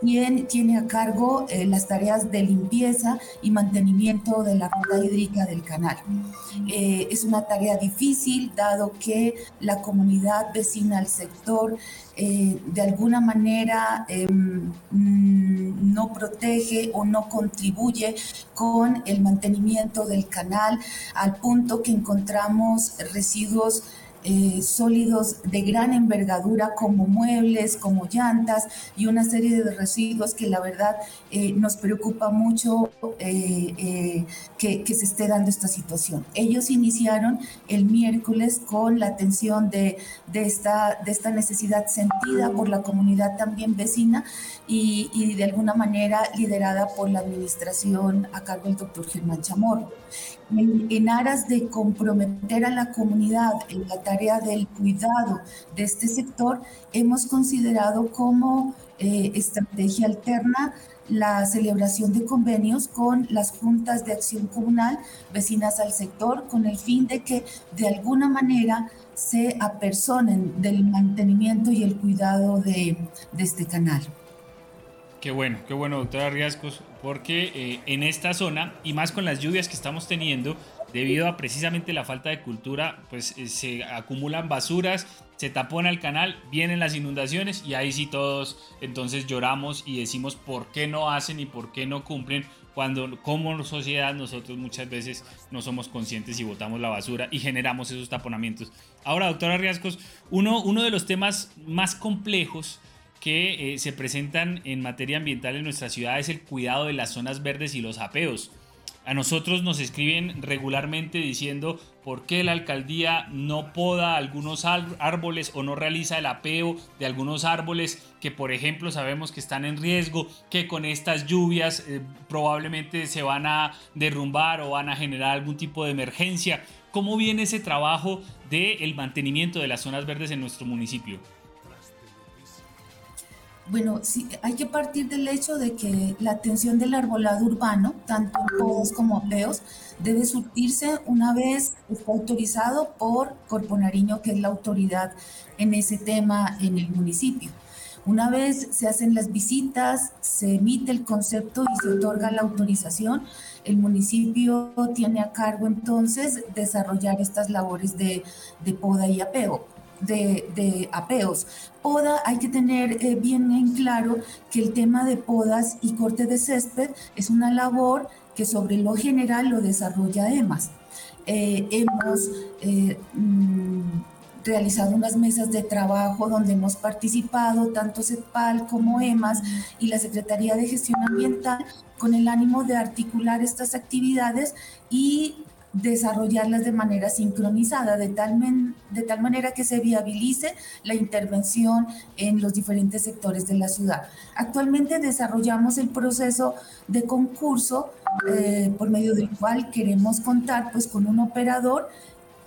Speaker 5: quien tiene a cargo las tareas de limpieza y mantenimiento de la ruta hídrica del canal. es una tarea difícil dado que la comunidad vecina al sector de alguna manera em, no protege o no contribuye con el mantenimiento del canal al punto que encontramos residuos eh, sólidos de gran envergadura como muebles, como llantas y una serie de residuos que la verdad eh, nos preocupa mucho eh, que, se esté dando esta situación. Ellos iniciaron el miércoles con la atención de, esta, necesidad sentida por la comunidad también vecina y, y de alguna manera liderada por la administración a cargo del doctor Germán Chamorro en, aras de comprometer a la comunidad en la tarea del cuidado de este sector, hemos considerado como eh, estrategia alterna la celebración de convenios con las juntas de acción comunal vecinas al sector con el fin de que de alguna manera se apersonen del mantenimiento y el cuidado de, este canal.
Speaker 1: Qué bueno, qué bueno, doctora Riascos, porque eh, en esta zona, y más con las lluvias que estamos teniendo, debido a precisamente la falta de cultura, pues eh, se acumulan basuras, se tapona el canal, vienen las inundaciones y ahí sí todos entonces lloramos y decimos por qué no hacen y por qué no cumplen cuando como sociedad nosotros muchas veces no somos conscientes y botamos la basura y generamos esos taponamientos. Ahora, doctora Riascos, uno, uno de los temas más complejos que eh, se presentan en materia ambiental en nuestra ciudad es el cuidado de las zonas verdes y los apeos. A nosotros nos escriben regularmente diciendo por qué la alcaldía no poda algunos árboles o no realiza el apeo de algunos árboles que por ejemplo sabemos que están en riesgo, que con estas lluvias eh, probablemente se van a derrumbar o van a generar algún tipo de emergencia. ¿Cómo viene ese trabajo del el mantenimiento de las zonas verdes en nuestro municipio?
Speaker 5: Bueno, sí, hay que partir del hecho de que la atención del arbolado urbano, tanto podos como apeos, debe surtirse una vez autorizado por Corpo Nariño, que es la autoridad en ese tema en el municipio. Una vez se hacen las visitas, se emite el concepto y se otorga la autorización, el municipio tiene a cargo entonces desarrollar estas labores de, de poda y apeo de, apeos. Poda, hay que tener eh, bien en claro que el tema de podas y corte de césped es una labor que sobre lo general lo desarrolla EMAS. Eh, hemos eh, mm, realizado unas mesas de trabajo donde hemos participado tanto CEPAL como EMAS y la Secretaría de Gestión Ambiental con el ánimo de articular estas actividades y desarrollarlas de manera sincronizada, de tal, de tal manera que se viabilice la intervención en los diferentes sectores de la ciudad. Actualmente desarrollamos el proceso de concurso eh, por medio del cual queremos contar pues, con un operador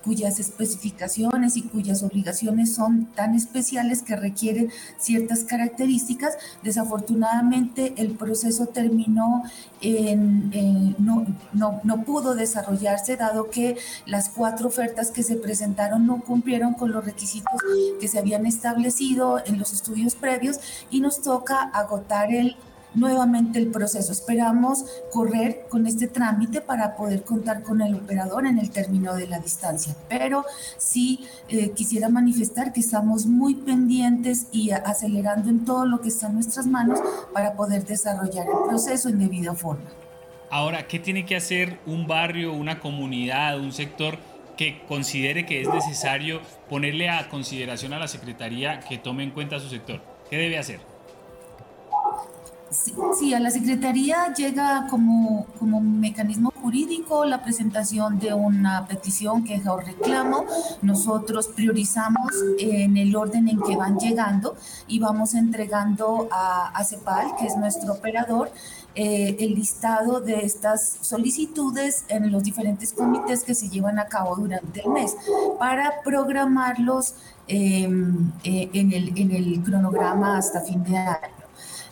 Speaker 5: cuyas especificaciones y cuyas obligaciones son tan especiales que requieren ciertas características. Desafortunadamente el proceso terminó en, no, no, no pudo desarrollarse dado que las cuatro ofertas que se presentaron no cumplieron con los requisitos que se habían establecido en los estudios previos y nos toca agotar el nuevamente el proceso. Esperamos correr con este trámite para poder contar con el operador en el término de la distancia. Pero sí eh, quisiera manifestar que estamos muy pendientes y acelerando en todo lo que está en nuestras manos para poder desarrollar el proceso en debida forma.
Speaker 1: Ahora, ¿qué tiene que hacer un barrio, una comunidad, un sector que considere que es necesario ponerle a consideración a la Secretaría que tome en cuenta su sector? ¿Qué debe hacer?
Speaker 5: Sí, a la Secretaría llega como, como mecanismo jurídico la presentación de una petición, queja o reclamo. Nosotros priorizamos en el orden en que van llegando y vamos entregando a, CEPAL, que es nuestro operador, eh, el listado de estas solicitudes en los diferentes comités que se llevan a cabo durante el mes para programarlos em, eh, en, el, en el cronograma hasta fin de año.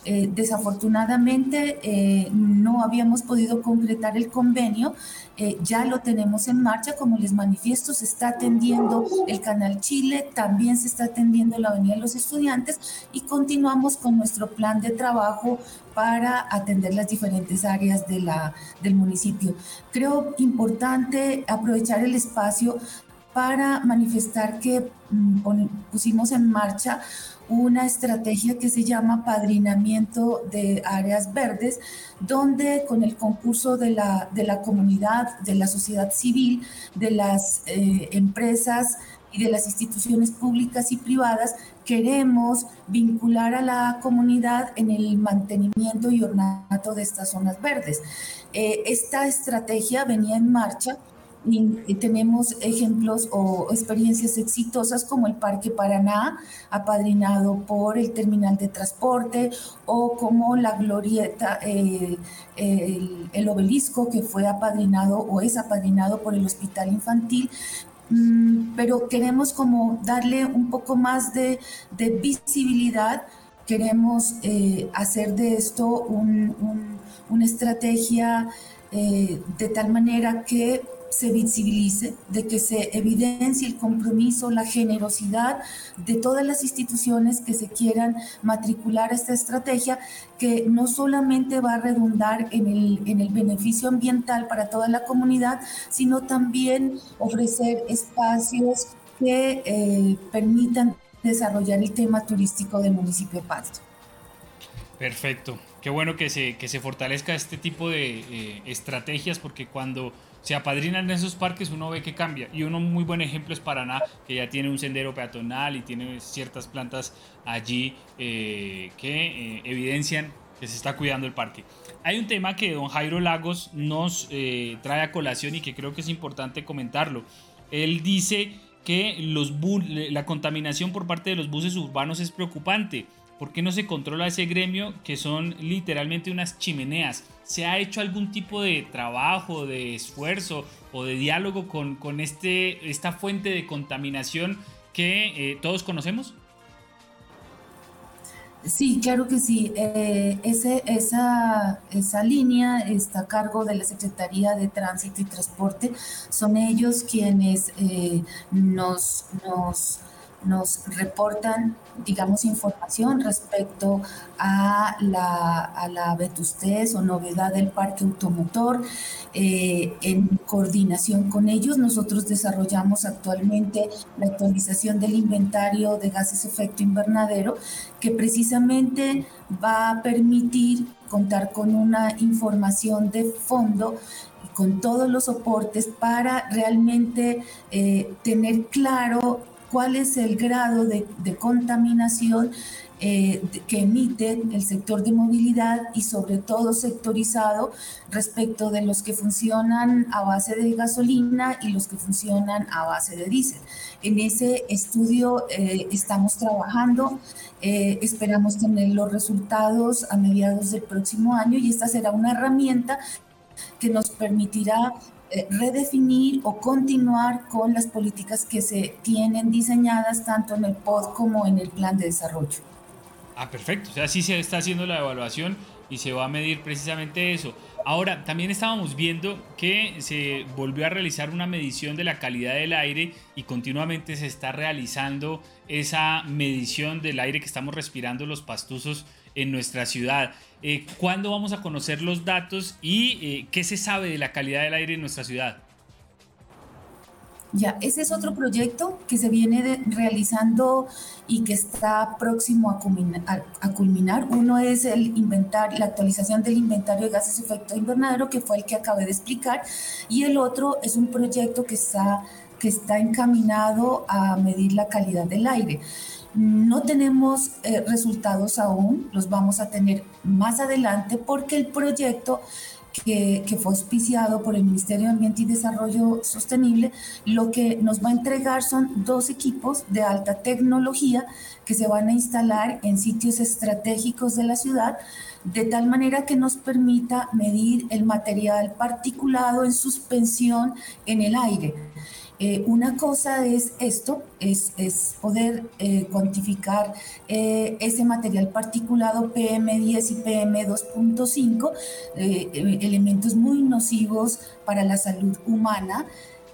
Speaker 5: Eh, desafortunadamente eh, no habíamos podido concretar el convenio, eh, ya lo tenemos en marcha, como les manifiesto, se está atendiendo el Canal Chile, también se está atendiendo la Avenida de los Estudiantes y continuamos con nuestro plan de trabajo para atender las diferentes áreas del municipio. Creo importante aprovechar el espacio para manifestar que mm, pusimos en marcha una estrategia que se llama padrinamiento de áreas verdes, donde con el concurso de la, de la comunidad, de la sociedad civil, de las eh, empresas y de las instituciones públicas y privadas, queremos vincular a la comunidad en el mantenimiento y ornato de estas zonas verdes. Eh, esta estrategia venía en marcha tenemos ejemplos o experiencias exitosas como el Parque Paraná, apadrinado por el terminal de transporte, o como la glorieta, eh, el, obelisco que fue apadrinado o es apadrinado por el Hospital Infantil, mm, pero queremos como darle un poco más de, visibilidad, queremos eh, hacer de esto una estrategia eh, de tal manera que se visibilice, de que se evidencie el compromiso, la generosidad de todas las instituciones que se quieran matricular esta estrategia, que no solamente va a redundar en el, en el beneficio ambiental para toda la comunidad, sino también ofrecer espacios que eh, permitan desarrollar el tema turístico del municipio de Pasto.
Speaker 1: Perfecto. Qué bueno que se, que se fortalezca este tipo de eh, estrategias porque cuando se apadrinan en esos parques, uno ve que cambia. Y uno muy buen ejemplo es Paraná, que ya tiene un sendero peatonal y tiene ciertas plantas allí eh, que eh, evidencian que se está cuidando el parque. Hay un tema que don Jairo Lagos nos eh, trae a colación y que creo que es importante comentarlo. Él dice que los la contaminación por parte de los buses urbanos es preocupante. ¿Por qué no se controla ese gremio que son literalmente unas chimeneas? ¿Se ha hecho algún tipo de trabajo, de esfuerzo o de diálogo con, con este, esta fuente de contaminación que eh, todos conocemos?
Speaker 5: Sí, claro que sí. Eh, esa, esa línea está a cargo de la Secretaría de Tránsito y Transporte. Son ellos quienes eh, nos, nos nos reportan, digamos, información respecto a la, a la vetustez o novedad del parque automotor. Eh, en coordinación con ellos, nosotros desarrollamos actualmente la actualización del inventario de gases efecto invernadero, que precisamente va a permitir contar con una información de fondo con todos los soportes para realmente eh, tener claro cuál es el grado de, contaminación eh, que emite el sector de movilidad y sobre todo sectorizado respecto de los que funcionan a base de gasolina y los que funcionan a base de diésel. En ese estudio eh, estamos trabajando, eh, esperamos tener los resultados a mediados del próximo año y esta será una herramienta que nos permitirá redefinir o continuar con las políticas que se tienen diseñadas tanto en el POD como en el plan de desarrollo.
Speaker 1: Ah, perfecto. O sea, sí se está haciendo la evaluación y se va a medir precisamente eso. Ahora, también estábamos viendo que se volvió a realizar una medición de la calidad del aire y continuamente se está realizando esa medición del aire que estamos respirando los pastuzos en nuestra ciudad. Eh, ¿Cuándo vamos a conocer los datos y eh, qué se sabe de la calidad del aire en nuestra ciudad?
Speaker 5: Ya, ese es otro proyecto que se viene realizando y que está próximo a culminar, Uno es el inventar, la actualización del inventario de gases de efecto invernadero, que fue el que acabé de explicar, y el otro es un proyecto que está, que está encaminado a medir la calidad del aire. No tenemos eh, resultados aún, los vamos a tener más adelante porque el proyecto que, que, fue auspiciado por el Ministerio de Ambiente y Desarrollo Sostenible, lo que nos va a entregar son dos equipos de alta tecnología que se van a instalar en sitios estratégicos de la ciudad, de tal manera que nos permita medir el material particulado en suspensión en el aire. Eh, una cosa es esto, es, es poder eh, cuantificar eh, ese material particulado PM10 y PM2.5, elementos muy nocivos para la salud humana.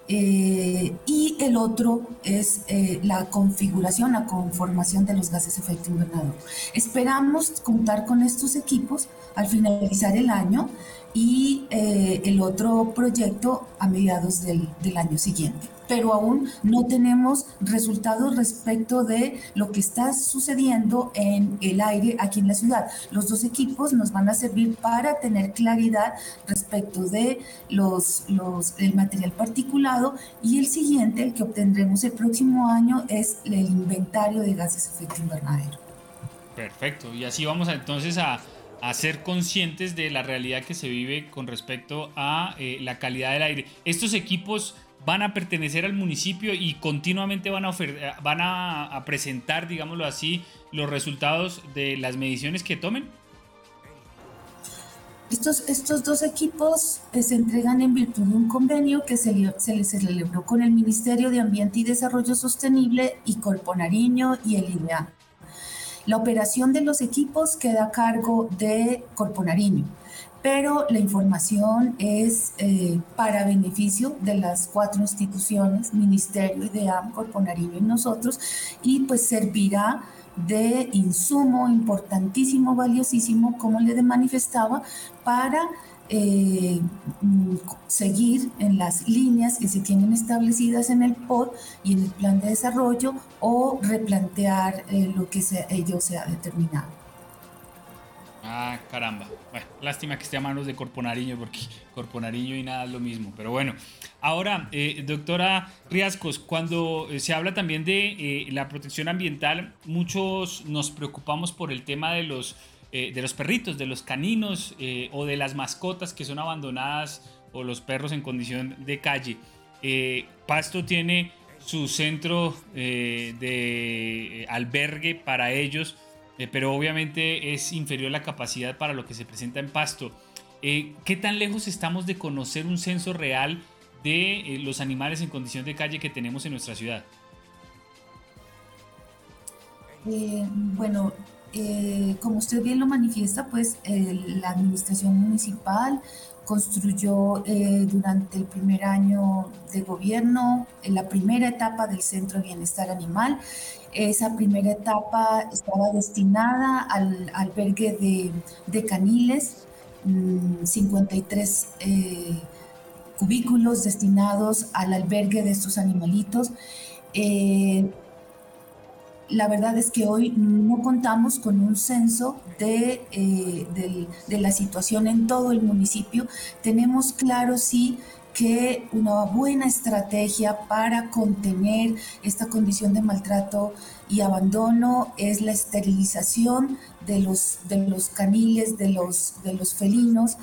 Speaker 5: y el otro es la configuración, la conformación de los gases efecto invernadero. Esperamos contar con estos equipos al finalizar el año y eh, el otro proyecto a mediados del, del, año siguiente. Pero aún no tenemos resultados respecto de lo que está sucediendo en el aire aquí en la ciudad. Los dos equipos nos van a servir para tener claridad respecto de los, los, el material particulado y el siguiente, el que obtendremos el próximo año, es el inventario de gases efecto invernadero.
Speaker 1: Perfecto, y así vamos entonces a a ser conscientes de la realidad que se vive con respecto a eh, la calidad del aire. Estos equipos van a pertenecer al municipio y continuamente van a, van a, presentar, digámoslo así, los resultados de las mediciones que tomen.
Speaker 5: Estos, estos dos equipos eh, se entregan en virtud de un convenio que se, les celebró con el Ministerio de Ambiente y Desarrollo Sostenible y Corpo Nariño y el IDEA. La operación de los equipos queda a cargo de Corpo Nariño, pero la información es eh, para beneficio de las cuatro instituciones, Ministerio, IDEAM, Corpo Nariño y nosotros, y pues servirá de insumo importantísimo, valiosísimo, como le manifestaba, para eh, mm, seguir en las líneas que se tienen establecidas en el POD y en el plan de desarrollo o replantear eh, lo que se, ello se ha determinado.
Speaker 1: Ah, caramba. Bueno, lástima que esté a manos de Corponariño, porque Corponariño y nada es lo mismo. Pero bueno, ahora, eh, doctora Riascos, cuando se habla también de la protección ambiental, muchos nos preocupamos por el tema de los eh, de los perritos, de los caninos eh, o de las mascotas que son abandonadas o los perros en condición de calle. Eh, Pasto tiene su centro de albergue para ellos, pero obviamente es inferior la capacidad para lo que se presenta en Pasto. ¿Qué tan lejos estamos de conocer un censo real de los animales en condición de calle que tenemos en nuestra ciudad?
Speaker 5: bueno, eh, como usted bien lo manifiesta, pues la administración municipal construyó eh, durante el primer año de gobierno la primera etapa del Centro de Bienestar Animal. Esa primera etapa estaba destinada al albergue de, caniles, 53 mm, eh, cubículos destinados al albergue de estos animalitos la verdad es que hoy no contamos con un censo de, eh, la situación en todo el municipio. Tenemos claro, sí, que una buena estrategia para contener esta condición de maltrato y abandono es la esterilización de los, de los caniles, de los, de los felinos.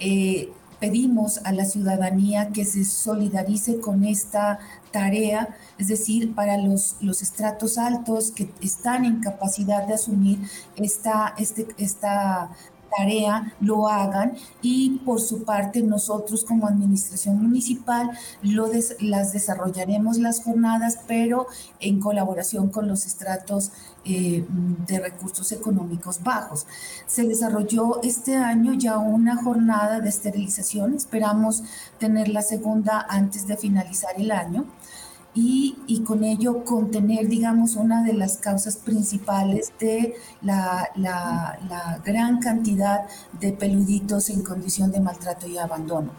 Speaker 5: Eh, pedimos a la ciudadanía que se solidarice con esta tarea, es decir, para los, los estratos altos que están en capacidad de asumir esta, este, esta tarea lo hagan y por su parte nosotros como administración municipal las desarrollaremos las jornadas, pero en colaboración con los estratos eh, de recursos económicos bajos. Se desarrolló este año ya una jornada de esterilización, esperamos tener la segunda antes de finalizar el año y, con ello contener, digamos, una de las causas principales de la, gran cantidad de peluditos en condición de maltrato y abandono.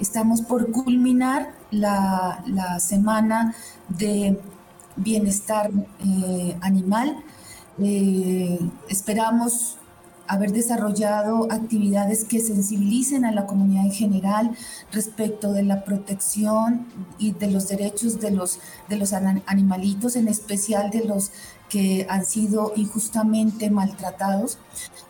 Speaker 5: Estamos por culminar la, semana de bienestar eh, animal. Eh, esperamos haber desarrollado actividades que sensibilicen a la comunidad en general respecto de la protección y de los derechos de los, de los animalitos, en especial de los que han sido injustamente maltratados.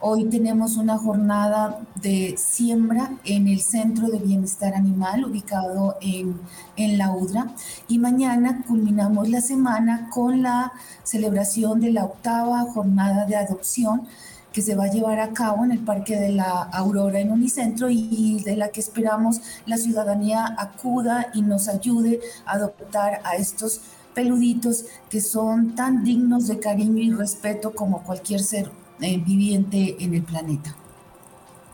Speaker 5: Hoy tenemos una jornada de siembra en el Centro de Bienestar Animal ubicado en, en la UDRA y mañana culminamos la semana con la celebración de la octava jornada de adopción que se va a llevar a cabo en el Parque de la Aurora en Unicentro y de la que esperamos la ciudadanía acuda y nos ayude a adoptar a estos peluditos que son tan dignos de cariño y respeto como cualquier ser eh, viviente en el planeta.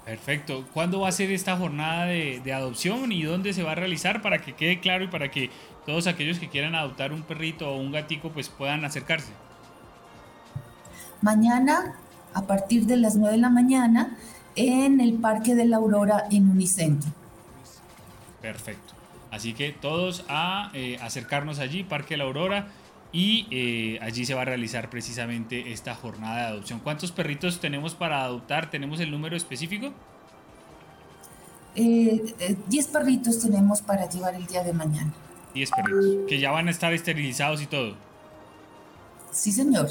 Speaker 1: Perfecto. ¿Cuándo va a ser esta jornada de, de, adopción y dónde se va a realizar para que quede claro y para que todos aquellos que quieran adoptar un perrito o un gatico pues puedan acercarse?
Speaker 5: Mañana a partir de las 9 de la mañana en el Parque de la Aurora en Unicentro.
Speaker 1: Perfecto. Así que todos a eh, acercarnos allí, Parque de la Aurora, y eh, allí se va a realizar precisamente esta jornada de adopción. ¿Cuántos perritos tenemos para adoptar? ¿Tenemos el número específico?
Speaker 5: 10 eh, perritos tenemos para llevar el día de mañana.
Speaker 1: 10 perritos, que ya van a estar esterilizados y todo.
Speaker 5: Sí, señor.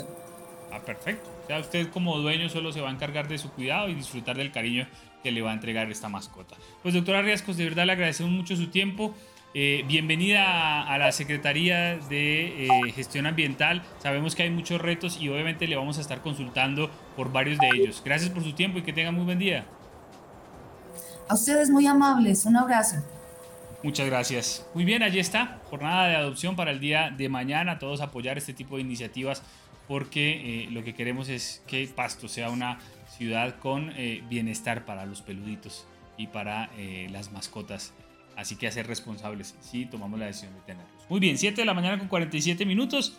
Speaker 1: Ah, perfecto. Sea, usted como dueño solo se va a encargar de su cuidado y disfrutar del cariño que le va a entregar esta mascota. Pues doctora Riascos, de verdad le agradecemos mucho su tiempo. Eh, bienvenida a, la Secretaría de eh, Gestión Ambiental. Sabemos que hay muchos retos y obviamente le vamos a estar consultando por varios de ellos. Gracias por su tiempo y que tenga muy buen día.
Speaker 5: A ustedes muy amables. Un abrazo.
Speaker 1: Muchas gracias. Muy bien, allí está. Jornada de adopción para el día de mañana. Todos apoyar este tipo de iniciativas porque eh, lo que queremos es que Pasto sea una ciudad con eh, bienestar para los peluditos y para eh, las mascotas. Así que a ser responsables si tomamos la decisión de tenerlos. Muy bien, 7 de la mañana con 47 minutos.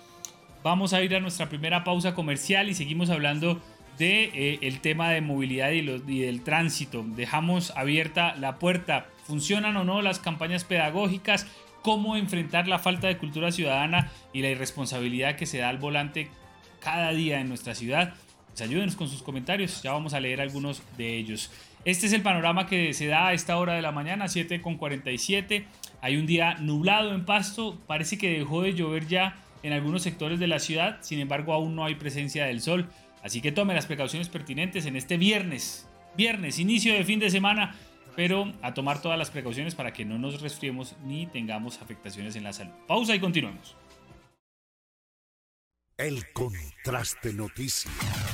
Speaker 1: Vamos a ir a nuestra primera pausa comercial y seguimos hablando de el tema de movilidad y, y del tránsito. Dejamos abierta la puerta. ¿Funcionan o no las campañas pedagógicas? ¿Cómo enfrentar la falta de cultura ciudadana y la irresponsabilidad que se da al volante cada día en nuestra ciudad. Pues ayúdenos con sus comentarios, ya vamos a leer algunos de ellos. Este es el panorama que se da a esta hora de la mañana, 7.47. Hay un día nublado en Pasto, parece que dejó de llover ya en algunos sectores de la ciudad, sin embargo aún no hay presencia del sol, así que tome las precauciones pertinentes en este viernes, viernes, inicio de fin de semana, pero a tomar todas las precauciones para que no nos resfriemos ni tengamos afectaciones en la salud. Pausa y continuamos.
Speaker 4: El contraste noticias.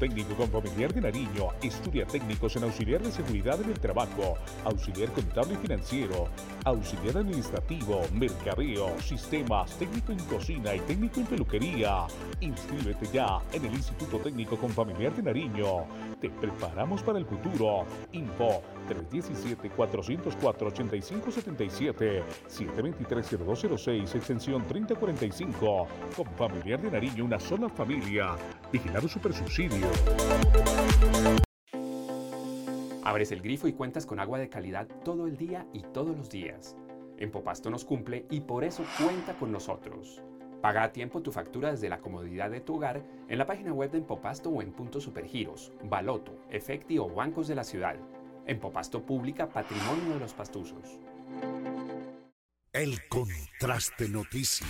Speaker 6: Técnico con Familiar de Nariño. Estudia técnicos en auxiliar de seguridad en el trabajo, auxiliar contable y financiero, auxiliar administrativo, mercadeo, sistemas, técnico en cocina y técnico en peluquería. Inscríbete ya en el Instituto Técnico con Familiar de Nariño. Te preparamos para el futuro. Info 317-404-8577, 723-0206, extensión 3045. Con Familiar de Nariño, una sola familia. Vigilado Super Subsidio.
Speaker 7: Abres el grifo y cuentas con agua de calidad todo el día y todos los días. En Popasto nos cumple y por eso cuenta con nosotros. Paga a tiempo tu factura desde la comodidad de tu hogar en la página web de Empopasto o en puntos supergiros, Baloto, Efecti o bancos de la ciudad. Empopasto publica Patrimonio de los Pastuzos.
Speaker 4: El contraste noticias.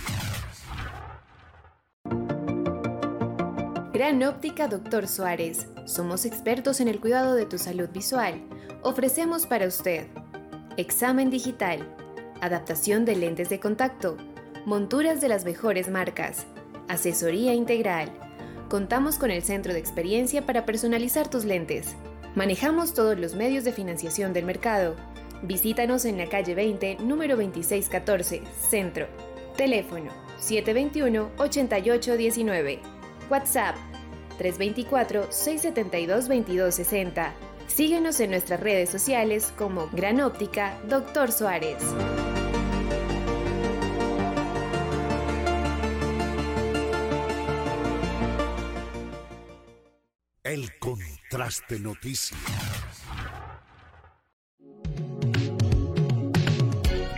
Speaker 3: Gran Óptica Doctor Suárez. Somos expertos en el cuidado de tu salud visual. Ofrecemos para usted examen digital, adaptación de lentes de contacto, monturas de las mejores marcas, asesoría integral. Contamos con el centro de experiencia para personalizar tus lentes. Manejamos todos los medios de financiación del mercado. Visítanos en la calle 20, número 2614, Centro. Teléfono 721-8819. WhatsApp 324-672-2260. Síguenos en nuestras redes sociales como Gran Óptica Doctor Suárez.
Speaker 4: El contraste noticias.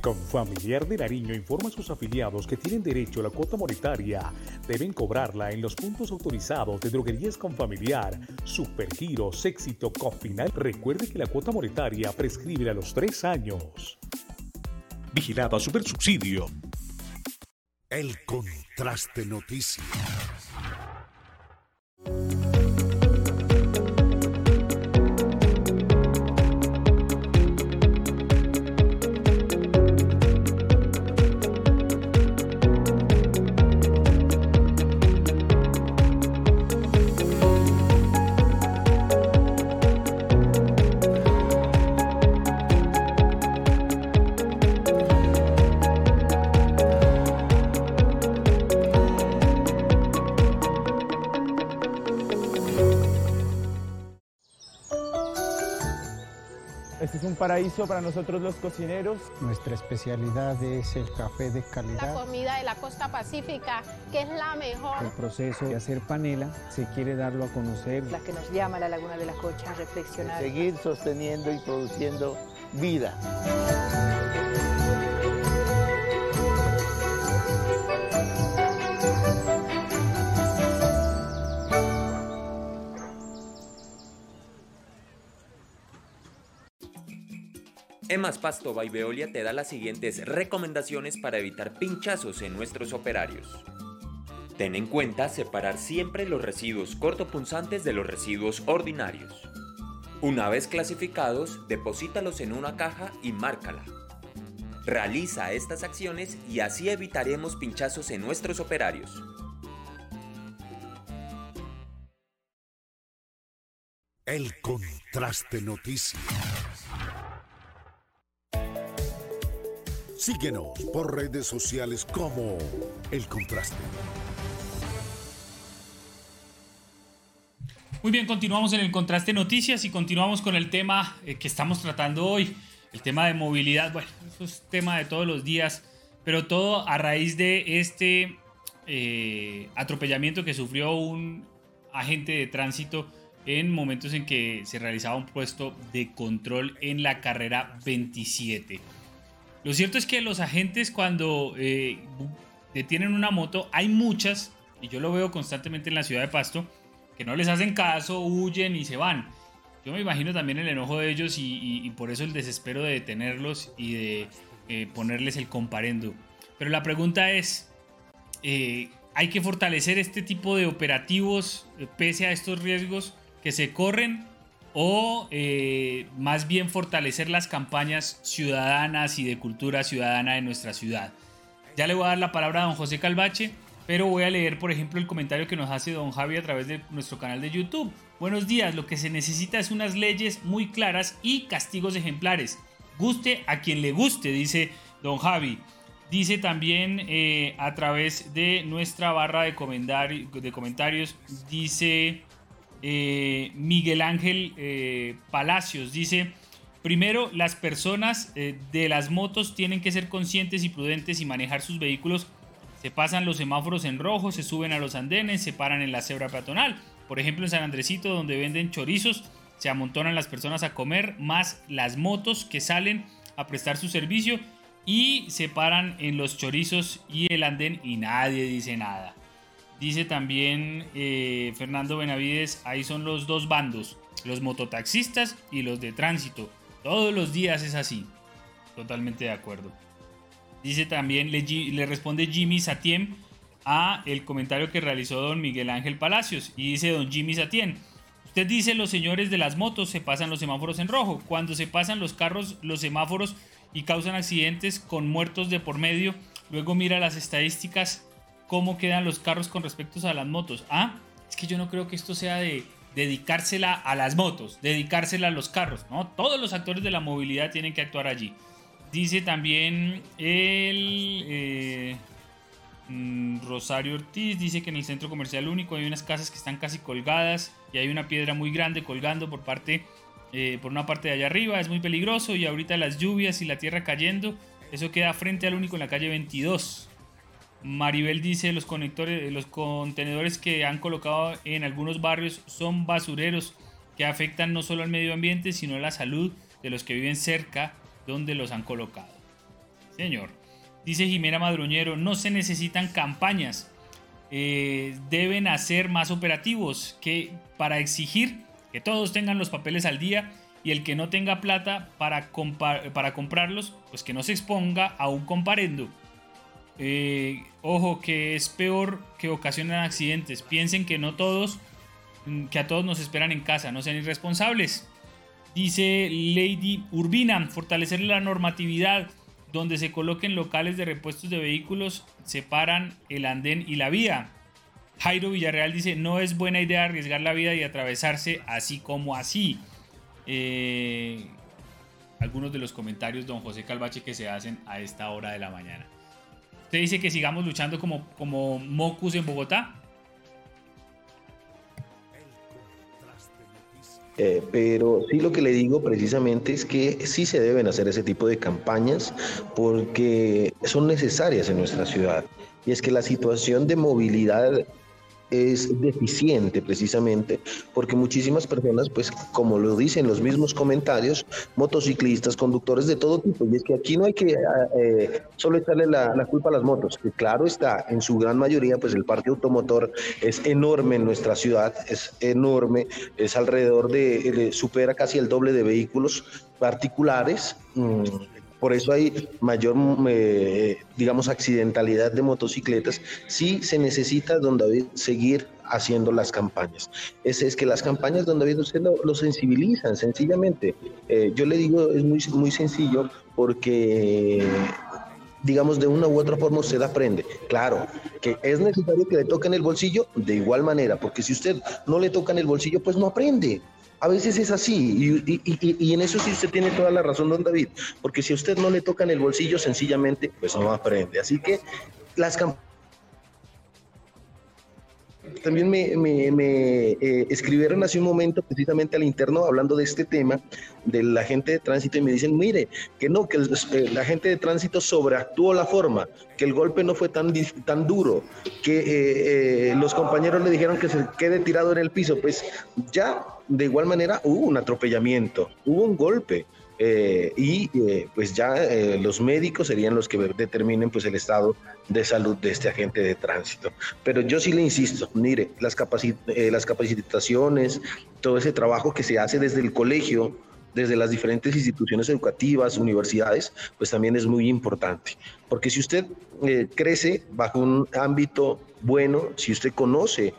Speaker 6: Confamiliar de Nariño informa a sus afiliados que tienen derecho a la cuota monetaria. Deben cobrarla en los puntos autorizados de droguerías Confamiliar, Supergiros, Éxito, Cofinal. Recuerde que la cuota monetaria prescribe a los tres años. Vigilada Supersubsidio.
Speaker 4: El contraste noticias.
Speaker 8: Este es un paraíso para nosotros los cocineros.
Speaker 9: Nuestra especialidad es el café de
Speaker 10: La
Speaker 9: calidad.
Speaker 10: comida de la costa pacífica, que es la mejor.
Speaker 9: El proceso de hacer panela se quiere darlo a conocer.
Speaker 11: la que nos llama a la Laguna de la Cocha a reflexionar.
Speaker 12: seguir sosteniendo y produciendo vida.
Speaker 13: Emas Pasto by Veolia te da las siguientes recomendaciones para evitar pinchazos en nuestros operarios. Ten en cuenta separar siempre los residuos cortopunzantes de los residuos ordinarios. Una vez clasificados, deposítalos en una caja y márcala. Realiza estas acciones y así evitaremos pinchazos en nuestros operarios.
Speaker 4: El contraste noticias. Síguenos por redes sociales como El Contraste.
Speaker 1: Muy bien, continuamos en el contraste noticias y continuamos con el tema eh, que estamos tratando hoy, el tema de movilidad. Bueno, eso es tema de todos los días, pero todo a raíz de este eh, atropellamiento que sufrió un agente de tránsito en momentos en que se realizaba un puesto de control en la carrera 27. Lo cierto es que los agentes cuando eh, detienen una moto, hay muchas, y yo lo veo constantemente en la ciudad de Pasto, que no les hacen caso, huyen y se van. Yo me imagino también el enojo de ellos y, por eso el desespero de detenerlos y de eh, ponerles el comparendo. Pero la pregunta es, eh, ¿hay que fortalecer este tipo de operativos pese a estos riesgos que se corren? ¿O eh, más bien fortalecer las campañas ciudadanas y de cultura ciudadana de nuestra ciudad? Ya le voy a dar la palabra a don José Calvache, pero voy a leer, por ejemplo, el comentario que nos hace don Javi a través de nuestro canal de YouTube. Buenos días, lo que se necesita es unas leyes muy claras y castigos ejemplares. Guste a quien le guste, dice don Javi. Dice también eh, a través de nuestra barra de, de comentarios, dice eh, Miguel Ángel eh, Palacios, dice, primero las personas eh, de las motos tienen que ser conscientes y prudentes y manejar sus vehículos. Se pasan los semáforos en rojo, se suben a los andenes, se paran en la cebra peatonal. Por ejemplo, en San Andresito, donde venden chorizos, se amontonan las personas a comer, más las motos que salen a prestar su servicio y se paran en los chorizos y el andén y nadie dice nada. Dice también eh, Fernando Benavides, ahí son los dos bandos, los mototaxistas y los de tránsito. Todos los días es así. Totalmente de acuerdo. Dice también, le, le responde Jimmy Satien a el comentario que realizó don Miguel Ángel Palacios. Y dice don Jimmy Satien, usted dice los señores de las motos se pasan los semáforos en rojo. Cuando se pasan los carros, los semáforos y causan accidentes con muertos de por medio, luego mira las estadísticas, cómo quedan los carros con respecto a las motos. Ah, es que yo no creo que esto sea de dedicársela a las motos, dedicársela a los carros, ¿no? Todos los actores de la movilidad tienen que actuar allí. Dice también el eh, mm, Rosario Ortiz, dice que en el centro comercial único hay unas casas que están casi colgadas y hay una piedra muy grande colgando por parte eh, por una parte de allá arriba, es muy peligroso y ahorita las lluvias y la tierra cayendo, eso queda frente al único en la calle 22. Maribel dice los conectores, los contenedores que han colocado en algunos barrios son basureros que afectan no solo al medio ambiente, sino a la salud de los que viven cerca donde los han colocado. Señor. Dice Jimena Madroñero, no se necesitan campañas, eh, deben hacer más operativos que para exigir que todos tengan los papeles al día y el que no tenga plata para, para comprarlos, pues que no se exponga a un comparendo eh, ojo, que es peor que ocasionan accidentes. Piensen que no todos, mm, que a todos nos esperan en casa, no sean irresponsables. Dice Lady Urbina, fortalecer la normatividad donde se coloquen locales de repuestos de vehículos, separan el andén y la vía. Jairo Villarreal dice, no es buena idea arriesgar la vida y atravesarse así como así. Eh, algunos de los comentarios, don José Calvache, que se hacen a esta hora de la mañana. Usted dice que sigamos luchando como, como Mocus en Bogotá.
Speaker 2: Eh, pero sí lo que le digo precisamente es que sí se deben hacer ese tipo de campañas porque son necesarias en nuestra ciudad. Y es que la situación de movilidad es deficiente precisamente porque muchísimas personas, pues como lo dicen los mismos comentarios, motociclistas, conductores de todo tipo, y es que aquí no hay que eh, solo echarle la, culpa a las motos, que claro está, en su gran mayoría, pues el parque automotor es enorme en nuestra ciudad, es enorme, es alrededor de, supera casi el doble de vehículos particulares. Mm, por eso hay mayor, eh, digamos, accidentalidad de motocicletas. Sí se necesita, don seguir haciendo las campañas. Es, es que las campañas, don David, usted lo, sensibilizan sencillamente. Eh, yo le digo, es muy, muy sencillo porque digamos, de una u otra forma usted aprende. Claro, que es necesario que le toquen el bolsillo de igual manera, porque si usted no le tocan el bolsillo, pues no aprende. A veces es así, y, en eso sí usted tiene toda la razón, don David, porque si a usted no le toca en el bolsillo, sencillamente, pues no aprende. Así que las campañas también me, eh, escribieron hace un momento precisamente al interno hablando de este tema de la gente de tránsito y me dicen, mire, que no, que eh, la gente de tránsito sobreactuó la forma, que el golpe no fue tan, tan duro, que eh, los compañeros le dijeron que se quede tirado en el piso. Pues ya de igual manera hubo un atropellamiento, hubo un golpe. Eh, y eh, pues ya eh, los médicos serían los que determinen pues el estado de salud de este agente de tránsito. Pero yo sí le insisto, mire, las, las capacitaciones, todo ese trabajo que se hace desde el colegio, desde las diferentes instituciones educativas, universidades, pues también es muy importante. Porque si usted crece bajo un ámbito bueno, si usted conoce,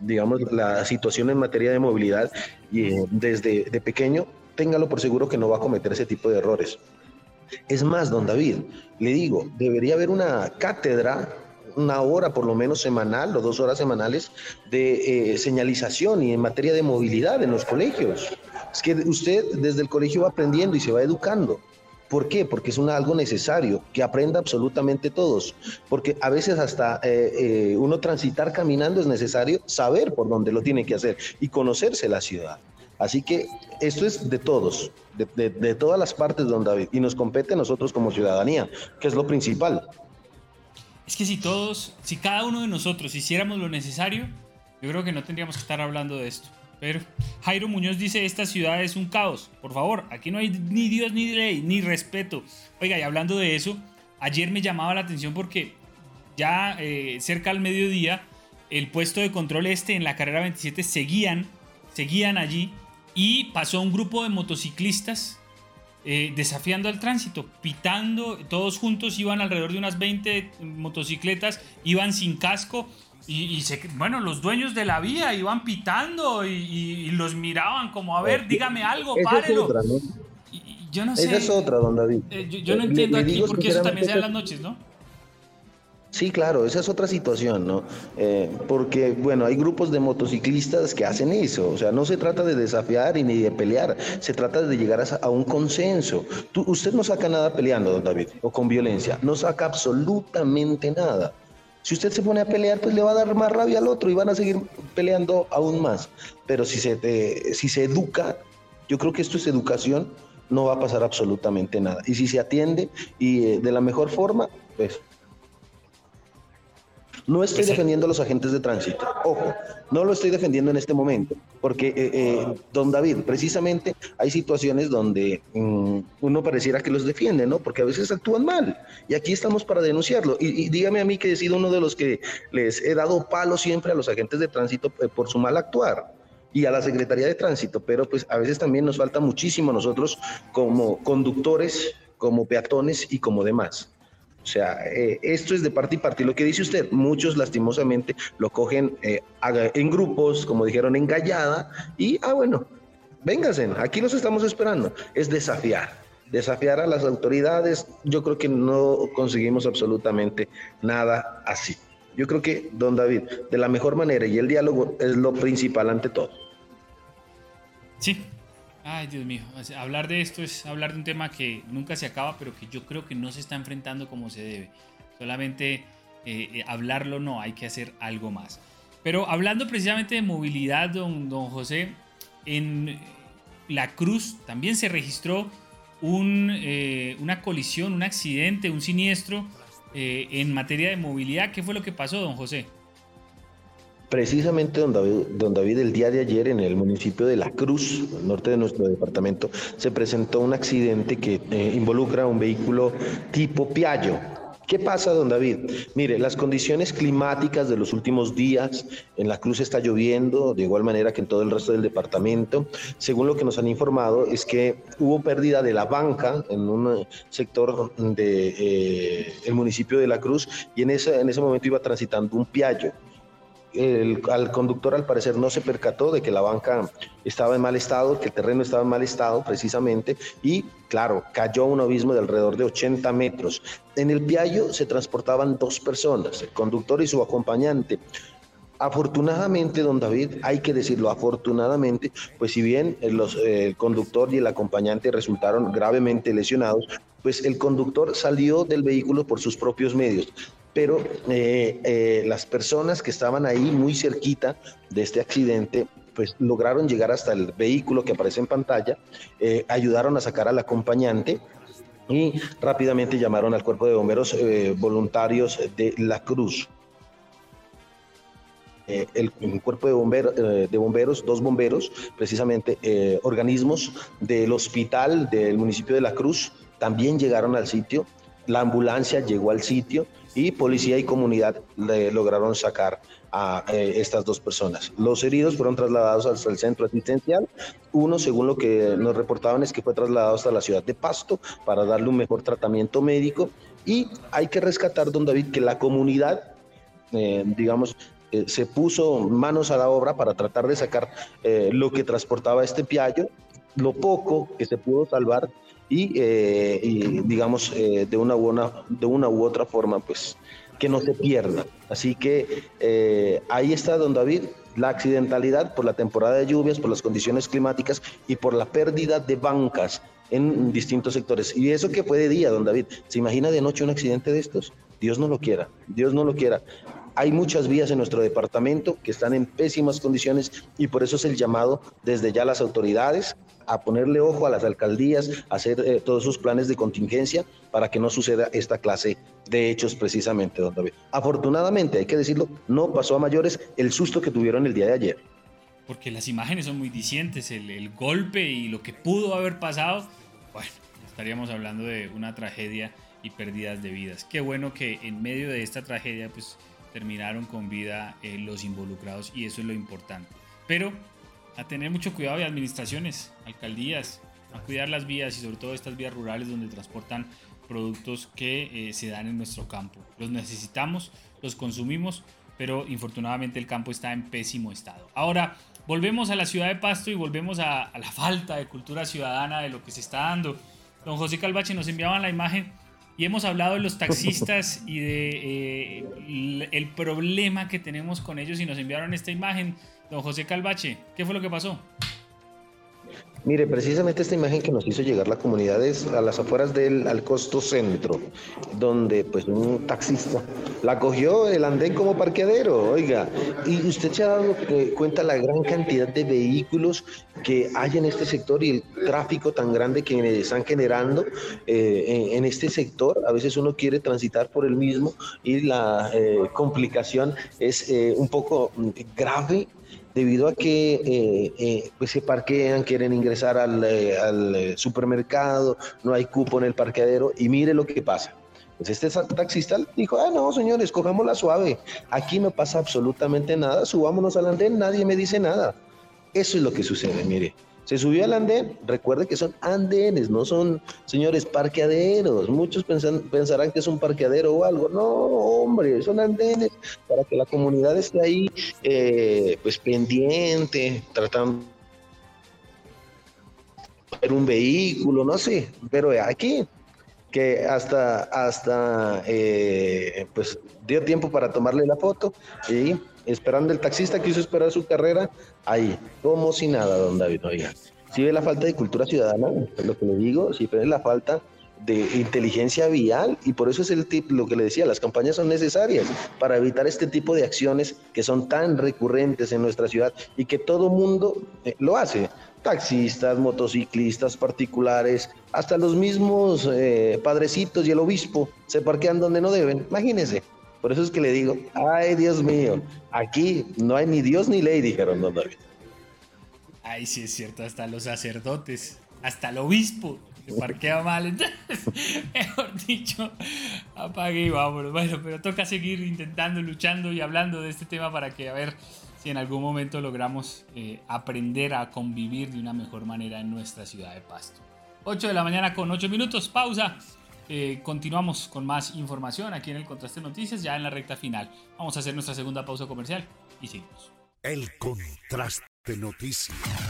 Speaker 2: digamos, la situación en materia de movilidad desde de pequeño, téngalo por seguro que no va a cometer ese tipo de errores. Es más, don David, le digo, debería haber una cátedra, una hora por lo menos semanal o dos horas semanales de eh, señalización y en materia de movilidad en los colegios. Es que usted desde el colegio va aprendiendo y se va educando. ¿Por qué? Porque es algo necesario, que aprenda absolutamente todos. Porque a veces hasta eh, eh, uno transitar caminando es necesario saber por dónde lo tiene que hacer y conocerse la ciudad. Así que esto es de todos, de, todas las partes, don David, y nos compete a nosotros como ciudadanía, que es lo principal.
Speaker 1: Es que si todos, si cada uno de nosotros hiciéramos lo necesario, yo creo que no tendríamos que estar hablando de esto. Pero Jairo Muñoz dice, esta ciudad es un caos. Por favor, aquí no hay ni Dios, ni ley, ni respeto. Oiga, y hablando de eso, ayer me llamaba la atención porque ya eh, cerca al mediodía, el puesto de control este en la carrera 27 seguían, seguían allí y pasó un grupo de motociclistas eh, desafiando al tránsito, pitando, todos juntos iban alrededor de unas 20 motocicletas, iban sin casco y, bueno, los dueños de la vía iban pitando y, los miraban como, a ver, dígame algo, párelo.
Speaker 2: yo no sé. Esa es otra, don David.
Speaker 1: Eh, yo, no entiendo aquí porque eso también se da en las noches, ¿no?
Speaker 2: Sí, claro, esa es otra situación, ¿no? Eh, porque, bueno, hay grupos de motociclistas que hacen eso, o sea, no se trata de desafiar y ni de pelear, se trata de llegar a, un consenso. usted no saca nada peleando, don David, o con violencia, no saca absolutamente nada. Si usted se pone a pelear, pues le va a dar más rabia al otro y van a seguir peleando aún más. Pero si se, si se educa, yo creo que esto es educación, no va a pasar absolutamente nada. Y si se atiende y eh, de la mejor forma, pues no estoy defendiendo a los agentes de tránsito, ojo, no lo estoy defendiendo en este momento, porque, eh, eh, don David, precisamente hay situaciones donde mm, uno pareciera que los defiende, ¿no? Porque a veces actúan mal, y aquí estamos para denunciarlo. Y, dígame a mí que he sido uno de los que les he dado palo siempre a los agentes de tránsito eh, por su mal actuar y a la Secretaría de Tránsito, pero pues a veces también nos falta muchísimo nosotros como conductores, como peatones y como demás. O sea, eh, esto es de parte y parte. Lo que dice usted, muchos lastimosamente lo cogen eh, en grupos, como dijeron, en gallada, y, ah, bueno, vénganse, aquí los estamos esperando. Es desafiar, desafiar a las autoridades. Yo creo que no conseguimos absolutamente nada así. Yo creo que, don David, de la mejor manera y el diálogo es lo principal ante todo.
Speaker 1: Sí, Ay, Dios mío, hablar de esto es hablar de un tema que nunca se acaba, pero que yo creo que no se está enfrentando como se debe. Solamente eh, eh, hablarlo no, hay que hacer algo más. Pero hablando precisamente de movilidad, don, don José, en La Cruz también se registró un, eh, una colisión, un accidente, un siniestro en materia de movilidad. ¿Qué fue lo que pasó, don José?
Speaker 2: Precisamente, don David, David, el día de ayer en el municipio de La Cruz, al norte de nuestro departamento, se presentó un accidente que eh, involucra un vehículo tipo Piaggio. ¿Qué pasa, don David? Mire, las condiciones climáticas de los últimos días, en La Cruz está lloviendo, de igual manera que en todo el resto del departamento. Según lo que nos han informado, es que hubo pérdida de la banca en un sector del de, eh, municipio de La Cruz y en ese, en ese momento iba transitando un Piaggio al conductor al parecer no se percató de que la banca estaba en mal estado, que el terreno estaba en mal estado precisamente, y claro, cayó a un abismo de alrededor de 80 metros. En el Piallo se transportaban dos personas, el conductor y su acompañante. Afortunadamente, don David, hay que decirlo, afortunadamente, pues si bien el conductor y el acompañante resultaron gravemente lesionados, pues el conductor salió del vehículo por sus propios medios pero eh, eh, las personas que estaban ahí muy cerquita de este accidente, pues lograron llegar hasta el vehículo que aparece en pantalla, eh, ayudaron a sacar al acompañante y rápidamente llamaron al cuerpo de bomberos voluntarios de La Cruz. el, cuerpo de, bomberos, de bomberos, dos bomberos, precisamente organismos del hospital del municipio de La Cruz, también llegaron al sitio. La ambulancia llegó al sitio y policía y comunidad lograron sacar a eh, estas dos personas. Los heridos fueron trasladados hasta el centro asistencial. Uno, según lo que nos reportaban, es que fue trasladado hasta la ciudad de Pasto para darle un mejor tratamiento médico. Y hay que rescatar, don David, que la comunidad, eh, digamos, eh, se puso manos a la obra para tratar de sacar lo que transportaba este piallo, lo poco que se pudo salvar eh, y, digamos eh, de, una buena, de una u otra forma pues que no se pierda. Así que eh, ahí está don David, la accidentalidad por la temporada de lluvias, por las condiciones climáticas y por la pérdida de bancas en distintos sectores. Y eso que fue de día, don David. ¿Se imagina de noche un accidente de estos? Dios no lo quiera, Dios no lo quiera. Hay muchas vías en nuestro departamento que están en pésimas condiciones y por eso es el llamado desde ya las autoridades a ponerle ojo a las alcaldías, a hacer eh, todos sus planes de contingencia para que no suceda esta clase de hechos precisamente, don David. Afortunadamente, hay que decirlo, no pasó a mayores el susto que tuvieron el día de ayer.
Speaker 1: Porque las imágenes son muy dicientes, el, golpe y lo que pudo haber pasado, bueno, estaríamos hablando de una tragedia y pérdidas de vidas. Qué bueno que en medio de esta tragedia pues terminaron con vida eh, los involucrados y eso es lo importante. Pero a tener mucho cuidado de administraciones, alcaldías, a cuidar las vías y sobre todo estas vías rurales donde transportan productos que eh, se dan en nuestro campo. Los necesitamos, los consumimos, pero infortunadamente el campo está en pésimo estado. Ahora, volvemos a la ciudad de Pasto y volvemos a, a la falta de cultura ciudadana de lo que se está dando. Don José Calvache nos enviaban la imagen y hemos hablado de los taxistas y de eh, el problema que tenemos con ellos y nos enviaron esta imagen. Don José Calvache, ¿qué fue lo que pasó?
Speaker 2: Mire, precisamente esta imagen que nos hizo llegar la comunidad es a las afueras del Alcosto Centro, donde pues un taxista la cogió el andén como parqueadero, oiga, y usted se ha dado cuenta la gran cantidad de vehículos que hay en este sector y el tráfico tan grande que están generando eh, en, este sector. A veces uno quiere transitar por el mismo y la eh, complicación es eh, un poco grave debido a que eh, eh, pues se parquean, quieren ingresar al, eh, supermercado, no hay cupo en el parqueadero y mire lo que pasa. Pues este taxista dijo, ah, no, señores, la suave, aquí no pasa absolutamente nada, subámonos al andén, nadie me dice nada. Eso es lo que sucede, mire. Se subió al andén, recuerde que son andenes, no son, señores, parqueaderos. Muchos pensarán que es un parqueadero o algo. No, hombre, son andenes para que la comunidad esté ahí, eh, pues pendiente, tratando de ver un vehículo, no sé, pero aquí que hasta, hasta eh, pues dio tiempo para tomarle la foto y esperando el taxista que hizo esperar su carrera, ahí, como si nada, don David, oiga. Si ve la falta de cultura ciudadana, lo que le digo, si ve la falta de inteligencia vial y por eso es el tip, lo que le decía, las campañas son necesarias para evitar este tipo de acciones que son tan recurrentes en nuestra ciudad y que todo mundo eh, lo hace. Taxistas, motociclistas particulares, hasta los mismos eh, padrecitos y el obispo se parquean donde no deben. Imagínense. Por eso es que le digo, ay Dios mío, aquí no hay ni Dios ni ley, dijeron David.
Speaker 1: Ay, sí es cierto, hasta los sacerdotes, hasta el obispo se parquea mal. Entonces, mejor dicho, apague y vámonos. Bueno, pero toca seguir intentando, luchando y hablando de este tema para que a ver si en algún momento logramos eh, aprender a convivir de una mejor manera en nuestra ciudad de Pasto. 8 de la mañana con 8 minutos, pausa. Eh, continuamos con más información aquí en el Contraste Noticias, ya en la recta final. Vamos a hacer nuestra segunda pausa comercial y seguimos.
Speaker 4: El Contraste Noticias.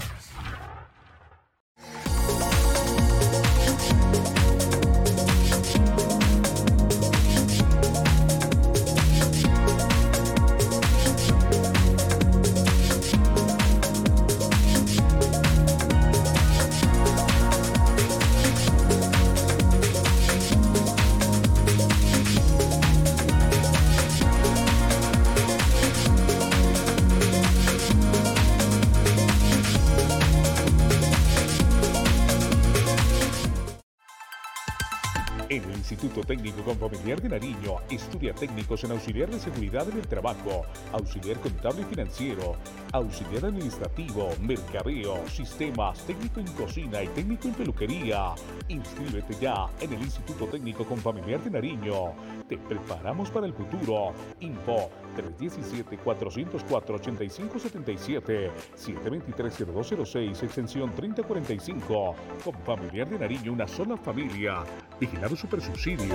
Speaker 6: Nariño estudia técnicos en auxiliar de seguridad en el trabajo, auxiliar contable y financiero, auxiliar administrativo, mercadeo, sistemas, técnico en cocina y técnico en peluquería. Inscríbete ya en el Instituto Técnico Confamiliar de Nariño. Te preparamos para el futuro. Info 317-404-8577, 723-0206, extensión 3045. Confamiliar de Nariño, una sola familia. Vigilado Super Subsidio.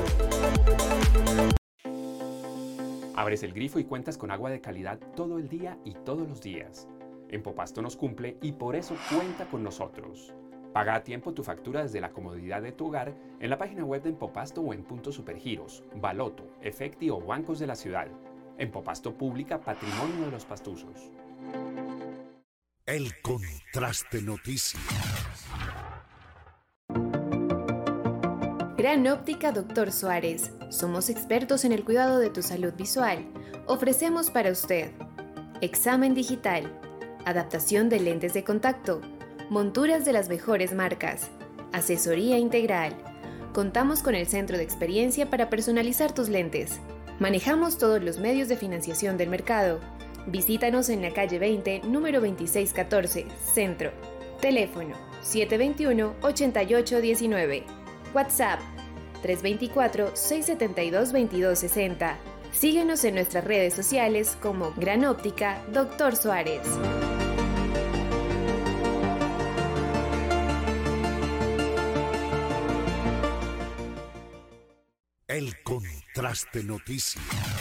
Speaker 7: Abres el grifo y cuentas con agua de calidad todo el día y todos los días. En Popasto nos cumple y por eso cuenta con nosotros. Paga a tiempo tu factura desde la comodidad de tu hogar en la página web de Empopasto o en puntos supergiros, Baloto, Efecti o bancos de la ciudad. Empopasto Pública Patrimonio de los Pastuzos.
Speaker 4: El Contraste Noticias.
Speaker 3: Gran Óptica Doctor Suárez. Somos expertos en el cuidado de tu salud visual. Ofrecemos para usted examen digital, adaptación de lentes de contacto, monturas de las mejores marcas, asesoría integral, Contamos con el centro de experiencia para personalizar tus lentes. Manejamos todos los medios de financiación del mercado. Visítanos en la calle 20, número 2614, Centro. Teléfono 721-8819. WhatsApp 324-672-2260. Síguenos en nuestras redes sociales como Gran Óptica Dr. Suárez.
Speaker 4: El contraste noticias.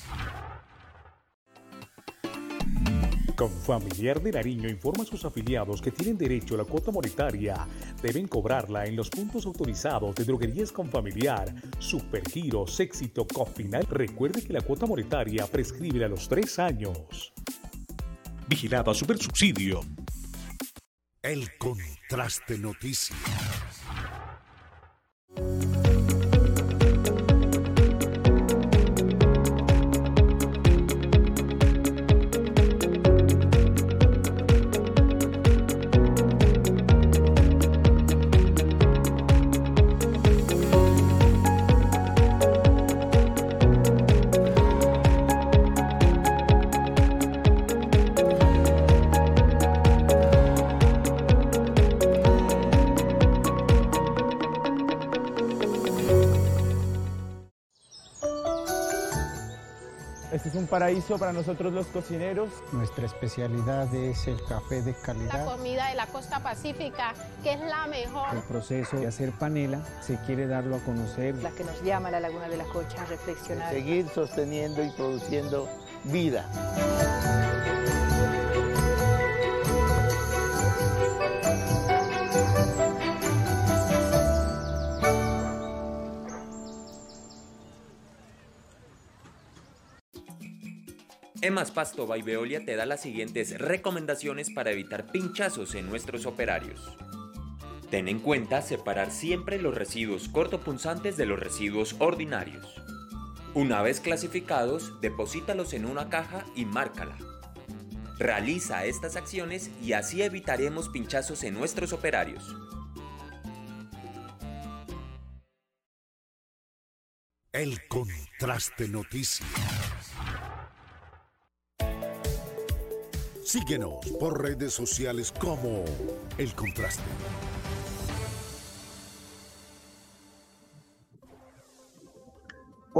Speaker 6: Confamiliar de Nariño informa a sus afiliados que tienen derecho a la cuota monetaria. Deben cobrarla en los puntos autorizados de droguerías Confamiliar, Supergiros, Éxito, Cofinal. Recuerde que la cuota monetaria prescribe a los tres años. Vigilado a Supersubsidio.
Speaker 4: El contraste noticias.
Speaker 8: Es un paraíso para nosotros los cocineros.
Speaker 9: Nuestra especialidad es el café de
Speaker 10: La
Speaker 9: calidad.
Speaker 10: comida de la costa pacífica, que es la mejor.
Speaker 9: El proceso de hacer panela se quiere darlo a conocer.
Speaker 11: La que nos llama a la Laguna de las Cochas a reflexionar.
Speaker 12: Seguir sosteniendo y produciendo vida.
Speaker 13: Emas Pasto by Veolia te da las siguientes recomendaciones para evitar pinchazos en nuestros operarios. Ten en cuenta separar siempre los residuos cortopunzantes de los residuos ordinarios. Una vez clasificados, deposítalos en una caja y márcala. Realiza estas acciones y así evitaremos pinchazos en nuestros operarios.
Speaker 4: El contraste noticias. Síguenos por redes sociales como El Contraste.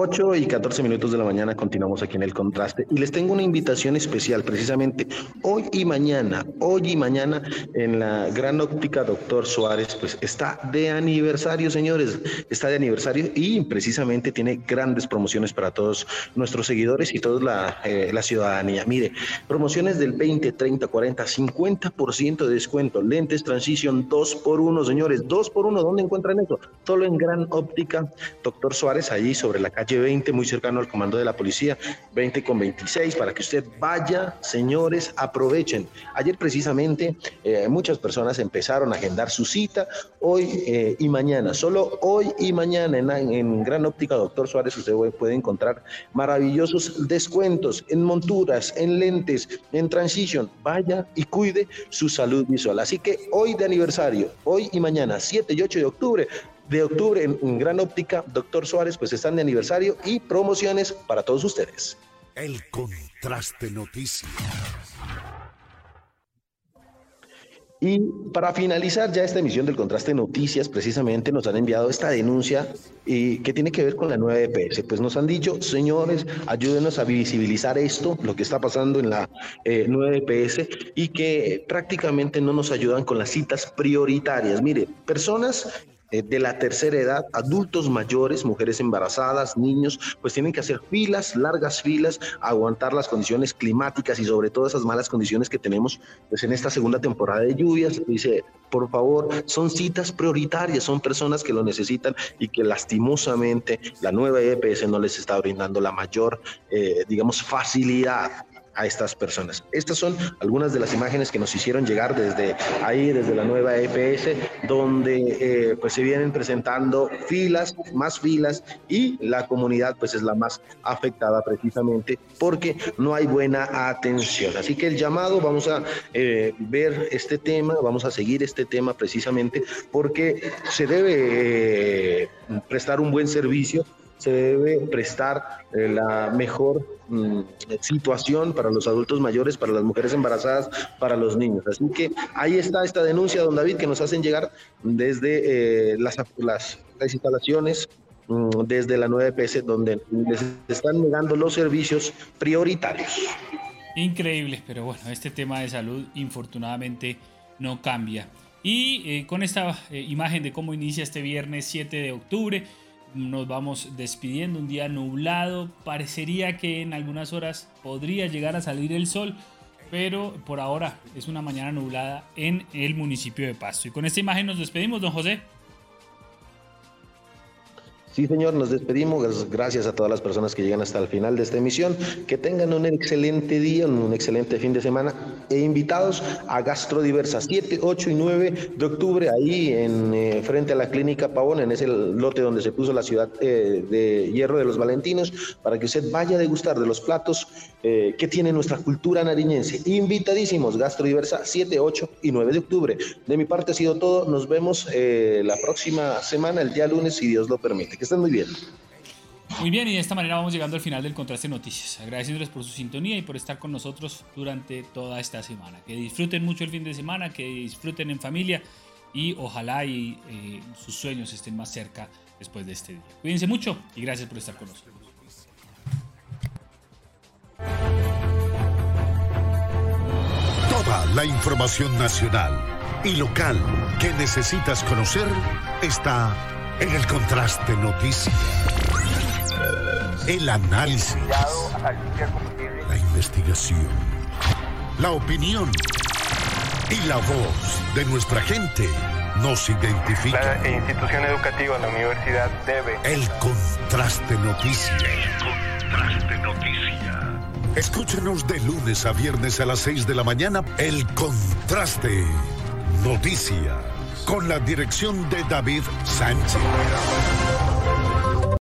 Speaker 2: Ocho y 14 minutos de la mañana continuamos aquí en el contraste y les tengo una invitación especial precisamente hoy y mañana, hoy y mañana en la Gran Óptica Doctor Suárez, pues está de aniversario, señores, está de aniversario y precisamente tiene grandes promociones para todos nuestros seguidores y toda la, eh, la ciudadanía. Mire, promociones del 20, 30, 40, 50% de descuento, lentes Transition 2 por 1 señores, 2 por 1 ¿dónde encuentran eso? Solo en Gran Óptica Doctor Suárez, allí sobre la calle 20, muy cercano al comando de la policía, 20 con 26, para que usted vaya, señores, aprovechen. Ayer precisamente eh, muchas personas empezaron a agendar su cita, hoy eh, y mañana, solo hoy y mañana en, en Gran Óptica Doctor Suárez usted puede encontrar maravillosos descuentos en monturas, en lentes, en transition. Vaya y cuide su salud visual. Así que hoy de aniversario, hoy y mañana, 7 y 8 de octubre, de octubre en, en Gran Óptica, Doctor Suárez, pues están de aniversario y promociones para todos ustedes.
Speaker 4: El contraste noticias.
Speaker 2: Y para finalizar ya esta emisión del Contraste Noticias, precisamente nos han enviado esta denuncia y que tiene que ver con la nueva EPS. Pues nos han dicho, señores, ayúdenos a visibilizar esto, lo que está pasando en la eh, nueva EPS y que prácticamente no nos ayudan con las citas prioritarias. Mire, personas de la tercera edad, adultos mayores, mujeres embarazadas, niños, pues tienen que hacer filas, largas filas, aguantar las condiciones climáticas y sobre todo esas malas condiciones que tenemos pues en esta segunda temporada de lluvias. Dice, por favor, son citas prioritarias, son personas que lo necesitan y que lastimosamente la nueva EPS no les está brindando la mayor, eh, digamos, facilidad a estas personas. Estas son algunas de las imágenes que nos hicieron llegar desde ahí, desde la nueva EPS, donde eh, pues se vienen presentando filas, más filas y la comunidad pues es la más afectada precisamente porque no hay buena atención. Así que el llamado, vamos a eh, ver este tema, vamos a seguir este tema precisamente porque se debe eh, prestar un buen servicio se debe prestar eh, la mejor mm, situación para los adultos mayores, para las mujeres embarazadas, para los niños. Así que ahí está esta denuncia, don David, que nos hacen llegar desde eh, las, instalaciones mm, desde la 9 EPS, donde les están negando los servicios prioritarios.
Speaker 1: Increíble, pero bueno, este tema de salud infortunadamente no cambia. Y eh, con esta imagen de cómo inicia este viernes 7 de octubre, nos vamos despidiendo, un día nublado, parecería que en algunas horas podría llegar a salir el sol, pero por ahora es una mañana nublada en el municipio de Pasto. Y con esta imagen nos despedimos, don José.
Speaker 2: Sí, señor, nos despedimos. Gracias a todas las personas que llegan hasta el final de esta emisión. Que tengan un excelente día, un excelente fin de semana. E invitados a Gastrodiversa 7, 8 y 9 de octubre, ahí en eh, frente a la Clínica Pavón, en ese lote donde se puso la ciudad eh, de Hierro de los Valentinos, para que usted vaya a degustar de los platos eh, que tiene nuestra cultura nariñense. Invitadísimos, Gastrodiversa 7, 8 y 9 de octubre. De mi parte ha sido todo. Nos vemos la próxima semana, el día lunes, si Dios lo permite. Que estén muy bien.
Speaker 1: Muy bien, y de esta manera vamos llegando al final del Contraste Noticias. Agradeciéndoles por su sintonía y por estar con nosotros durante toda esta semana. Que disfruten mucho el fin de semana, que disfruten en familia y ojalá y eh, sus sueños estén más cerca después de este día. Cuídense mucho y gracias por estar con nosotros.
Speaker 4: Toda la información nacional y local que necesitas conocer está en el contraste noticia. El análisis. La investigación. La opinión. Y la voz de nuestra gente nos identifica.
Speaker 14: La institución educativa, la universidad debe.
Speaker 4: El contraste noticia.
Speaker 14: El contraste noticia.
Speaker 4: Escúchenos de lunes a viernes a las 6 de la mañana. El contraste noticia con la dirección de David Sánchez.